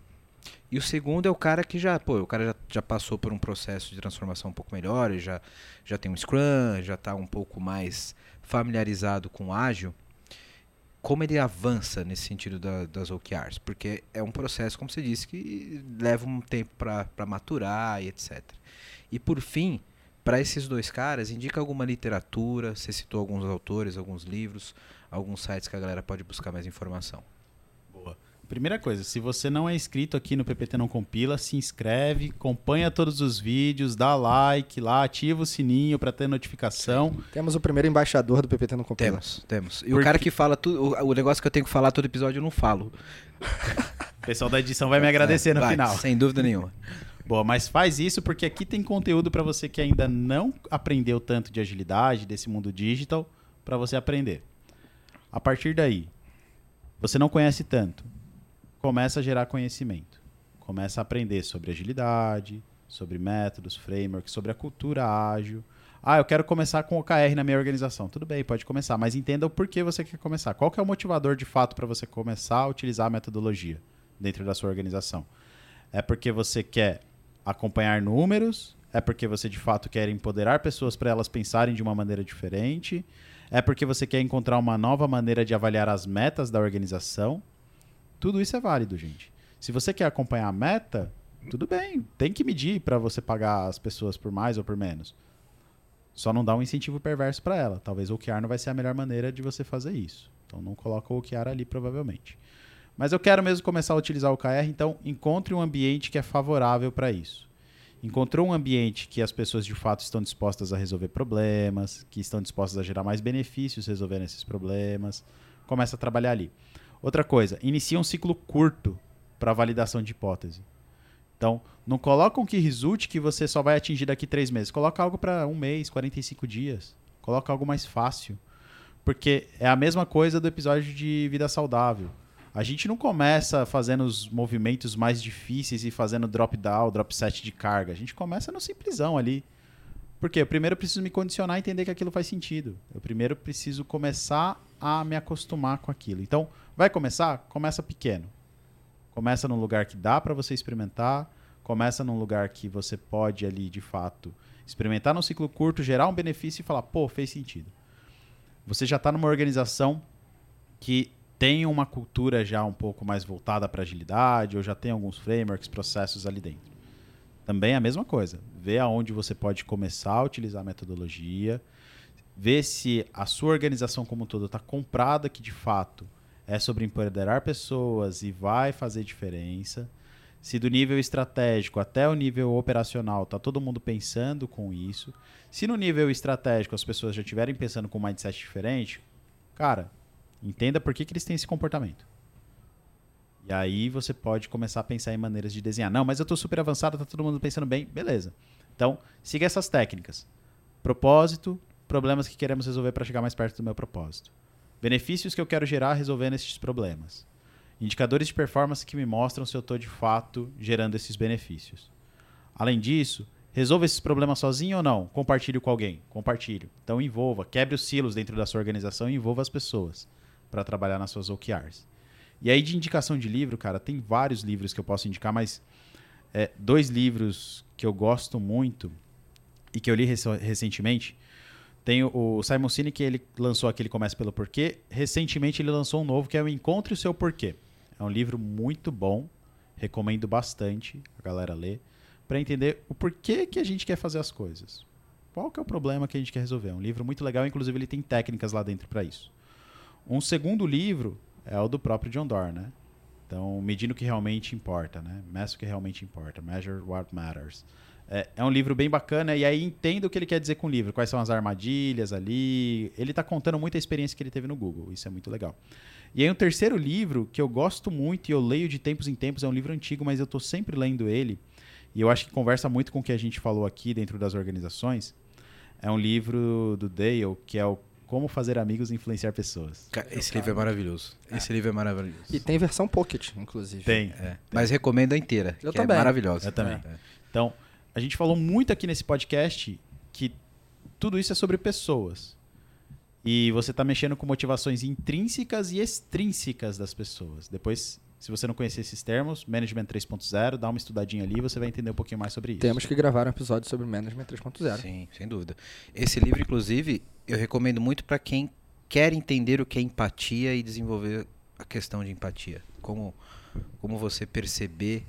E o segundo é o cara que já, pô, o cara já, já passou por um processo de transformação um pouco melhor, já, já tem um Scrum, já está um pouco mais familiarizado com o ágil. Como ele avança nesse sentido da- das OKRs? Porque é um processo, como você disse, que leva um tempo para maturar e etc. E por fim, para esses dois caras, indica alguma literatura, você citou alguns autores, alguns livros, alguns sites que a galera pode buscar mais informação. Boa. Primeira coisa, se você não é inscrito aqui no PPT Não Compila, se inscreve, acompanha todos os vídeos, dá like lá, ativa o sininho para ter notificação. Temos o primeiro embaixador do PPT no Compila. Temos, temos. E Porque- o cara que fala tudo, o, o negócio que eu tenho que falar todo episódio eu não falo. O pessoal da edição vai me agradecer no Vai, final. Sem dúvida nenhuma. Boa, mas faz isso porque aqui tem conteúdo para você que ainda não aprendeu tanto de agilidade, desse mundo digital, para você aprender. A partir daí, você não conhece tanto, começa a gerar conhecimento. Começa a aprender sobre agilidade, sobre métodos, frameworks, sobre a cultura ágil. Ah, eu quero começar com OKR na minha organização. Tudo bem, pode começar, mas entenda o porquê você quer começar. Qual que é o motivador de fato para você começar a utilizar a metodologia dentro da sua organização? É porque você quer acompanhar números? É porque você de fato quer empoderar pessoas para elas pensarem de uma maneira diferente? É porque você quer encontrar uma nova maneira de avaliar as metas da organização? Tudo isso é válido, gente. Se você quer acompanhar a meta, tudo bem, tem que medir para você pagar as pessoas por mais ou por menos. Só não dá um incentivo perverso para ela. Talvez o OKR não vai ser a melhor maneira de você fazer isso. Então não coloca o OKR ali provavelmente. Mas eu quero mesmo começar a utilizar o OKR, então encontre um ambiente que é favorável para isso. Encontrou um ambiente que as pessoas de fato estão dispostas a resolver problemas, que estão dispostas a gerar mais benefícios resolvendo esses problemas, começa a trabalhar ali. Outra coisa, inicia um ciclo curto para validação de hipótese. Então, não coloca um que resulte que você só vai atingir daqui três meses. Coloca algo para um mês, 45 dias. Coloca algo mais fácil. Porque é a mesma coisa do episódio de vida saudável. A gente não começa fazendo os movimentos mais difíceis e fazendo drop down, drop set de carga. A gente começa no simplesão ali. Porque eu primeiro preciso me condicionar e entender que aquilo faz sentido. Eu primeiro preciso começar a me acostumar com aquilo. Então, vai começar? Começa pequeno. Começa num lugar que dá para você experimentar, começa num lugar que você pode ali de fato experimentar num ciclo curto, gerar um benefício e falar, pô, fez sentido. Você já está numa organização que tem uma cultura já um pouco mais voltada para agilidade, ou já tem alguns frameworks, processos ali dentro. Também é a mesma coisa. Ver aonde você pode começar a utilizar a metodologia, ver se a sua organização como um todo está comprada que de fato é sobre empoderar pessoas e vai fazer diferença. Se do nível estratégico até o nível operacional está todo mundo pensando com isso. Se no nível estratégico as pessoas já estiverem pensando com um mindset diferente, cara, entenda por que, que eles têm esse comportamento. E aí você pode começar a pensar em maneiras de desenhar. Não, mas eu estou super avançado, está todo mundo pensando bem. Beleza. Então, siga essas técnicas. Propósito, problemas que queremos resolver para chegar mais perto do meu propósito. Benefícios que eu quero gerar resolvendo esses problemas. Indicadores de performance que me mostram se eu estou de fato gerando esses benefícios. Além disso, resolva esses problemas sozinho ou não? Compartilhe com alguém. Compartilhe. Então envolva, quebre os silos dentro da sua organização e envolva as pessoas para trabalhar nas suas OKRs. E aí de indicação de livro, cara, tem vários livros que eu posso indicar, mas é, dois livros que eu gosto muito e que eu li recentemente. Tem o Simon Sinek, que ele lançou aquele Começa pelo Porquê. Recentemente ele lançou um novo que é o Encontre o Seu Porquê. É um livro muito bom, recomendo bastante a galera ler, para entender o porquê que a gente quer fazer as coisas. Qual que é o problema que a gente quer resolver? É um livro muito legal, inclusive ele tem técnicas lá dentro para isso. Um segundo livro é o do próprio John Doerr, né? Então, medindo o que realmente importa, né? Meça o que realmente importa. Measure what matters. É, é, um livro bem bacana e aí entenda o que ele quer dizer com o livro, quais são as armadilhas ali. Ele está contando muita experiência que ele teve no Google, isso é muito legal. E aí um terceiro livro que eu gosto muito e eu leio de tempos em tempos, é um livro antigo, mas eu estou sempre lendo ele, e eu acho que conversa muito com o que a gente falou aqui dentro das organizações. É um livro do Dale, que é o como Fazer Amigos e Influenciar Pessoas. Esse livro é maravilhoso. É. Esse livro é maravilhoso. E tem versão pocket, inclusive. Tem. É. tem. Mas recomendo a inteira. Eu que também. É maravilhosa. Eu também. É. Então, a gente falou muito aqui nesse podcast que tudo isso é sobre pessoas. E você está mexendo com motivações intrínsecas e extrínsecas das pessoas. Depois, se você não conhecer esses termos, Management 3.0, dá uma estudadinha ali e você vai entender um pouquinho mais sobre isso. Temos que gravar um episódio sobre Management 3.0. Sim, sem dúvida. Esse livro, inclusive, eu recomendo muito para quem quer entender o que é empatia e desenvolver a questão de empatia. Como, como você perceber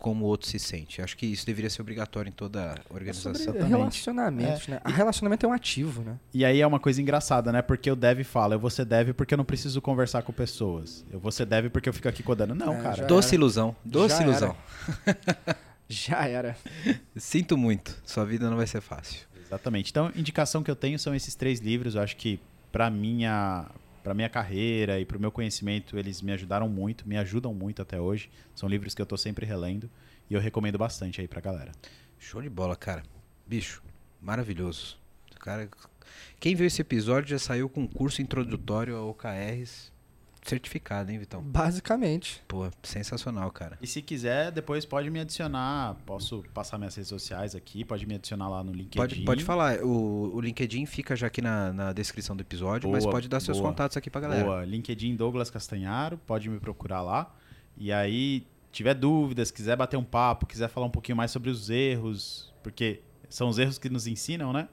como o outro se sente. Acho que isso deveria ser obrigatório em toda a organização. É sobre relacionamentos, é. né? A relacionamento é um ativo, né? E aí é uma coisa engraçada, né? Porque o dev fala, eu vou ser dev porque eu não preciso conversar com pessoas. Eu vou ser dev porque eu fico aqui codando. Não, é, cara. Doce ilusão. Doce Já ilusão. Já era. Sinto muito. Sua vida não vai ser fácil. Exatamente. Então, indicação que eu tenho são esses três livros. Eu acho que para minha para minha carreira e para o meu conhecimento, eles me ajudaram muito, me ajudam muito até hoje. São livros que eu estou sempre relendo e eu recomendo bastante aí para galera. Show de bola, cara. Bicho, maravilhoso. Cara, quem viu esse episódio já saiu com um curso introdutório a OKRs certificado, hein, Vitão? Basicamente. Pô, sensacional, cara. E se quiser, depois pode me adicionar. Posso passar minhas redes sociais aqui, pode me adicionar lá no LinkedIn. Pode, pode falar. O, o LinkedIn fica já aqui na, na descrição do episódio, boa, mas pode dar seus boa, contatos aqui pra galera. Boa, LinkedIn Douglas Castanharo, pode me procurar lá. E aí, tiver dúvidas, quiser bater um papo, quiser falar um pouquinho mais sobre os erros, porque são os erros que nos ensinam, né?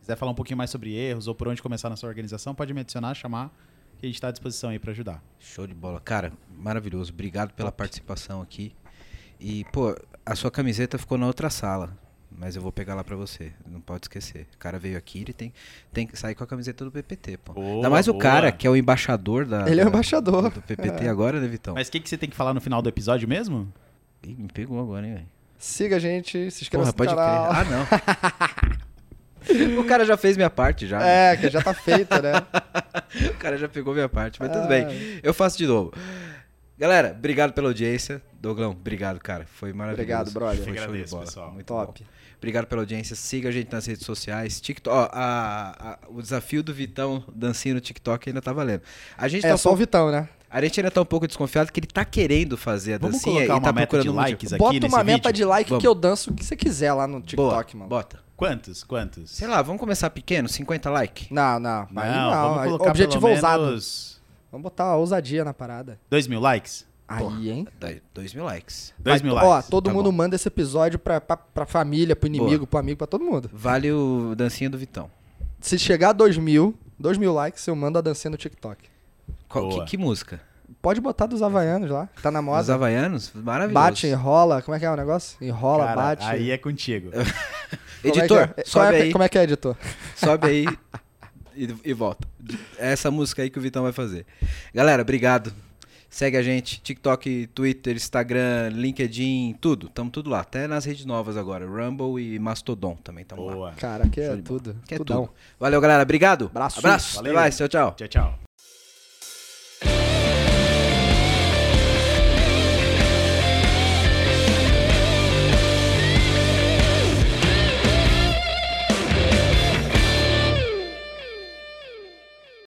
Quiser falar um pouquinho mais sobre erros ou por onde começar na sua organização, pode me adicionar, chamar que a gente está à disposição aí para ajudar. Show de bola. Cara, maravilhoso. Obrigado pela Top. participação aqui. E, pô, a sua camiseta ficou na outra sala. mas eu vou pegar lá pra você. Não pode esquecer. O cara veio aqui, ele tem, tem que sair com a camiseta do PPT, pô. Boa, Ainda mais o boa. cara que é o embaixador da. Ele é o da- embaixador. Do PPT agora, né, Vitão? Mas o que, que você tem que falar no final do episódio mesmo? Ih, me pegou agora, hein, velho. Siga a gente, se inscreva Porra, no pode canal. crer. Ah, não. o cara já fez minha parte já. É, que já tá feita, né? O cara já pegou minha parte, mas tudo Ah. bem. Eu faço de novo. Galera, obrigado pela audiência. Doglão, obrigado, cara. Foi maravilhoso. Obrigado, brother. Foi agradeço, bola. pessoal. Muito Top. bom. Obrigado pela audiência. Siga a gente nas redes sociais. TikTok, ó, a- a- o desafio do Vitão dancinho no TikTok ainda tá valendo. A gente, É tá só o Vitão, né? A gente ainda tá um pouco desconfiado que ele tá querendo fazer a Vamos dancinha colocar e uma tá meta procurando de um likes aqui Bota nesse uma meta vídeo? de like Vamos. que eu danço o que você quiser lá no TikTok, Boa, mano. bota. Quantos? Quantos? Sei lá, vamos começar pequeno, 50 likes. Não, não. Aí não. vamos Aí, colocar Objetivo pelo ousado. menos Vamos botar a ousadia na parada. 2 mil likes? Aí, hein? 2 mil likes. 2 Vai- mil Ó, likes. todo Tá mundo bom. manda esse episódio pra, pra, pra família, pro inimigo, pro amigo, pra todo mundo. Vale o dancinha do Vitão. Se chegar a 2 mil, 2 mil likes, eu mando a dancinha no TikTok. Qual- que, que música? Pode botar dos havaianos lá. Tá na moda. Havaianos? Maravilhoso. Bate, enrola. Como é que é o negócio? Enrola, Cara, bate. Aí é contigo. É Editor, é? Como sobe é, aí. Como é que é, editor? Sobe aí e, e volta. É essa música aí que o Vitão vai fazer. Galera, obrigado. Segue a gente, TikTok, Twitter, Instagram, LinkedIn, tudo. Tamo tudo lá. Até nas redes novas agora. Rumble e Mastodon também tamo lá. Boa. Cara, que é tudo. Que é tudo. Valeu, galera. Obrigado. Abraço. Abraço. Valeu. Até mais. Tchau, tchau. Tchau, tchau.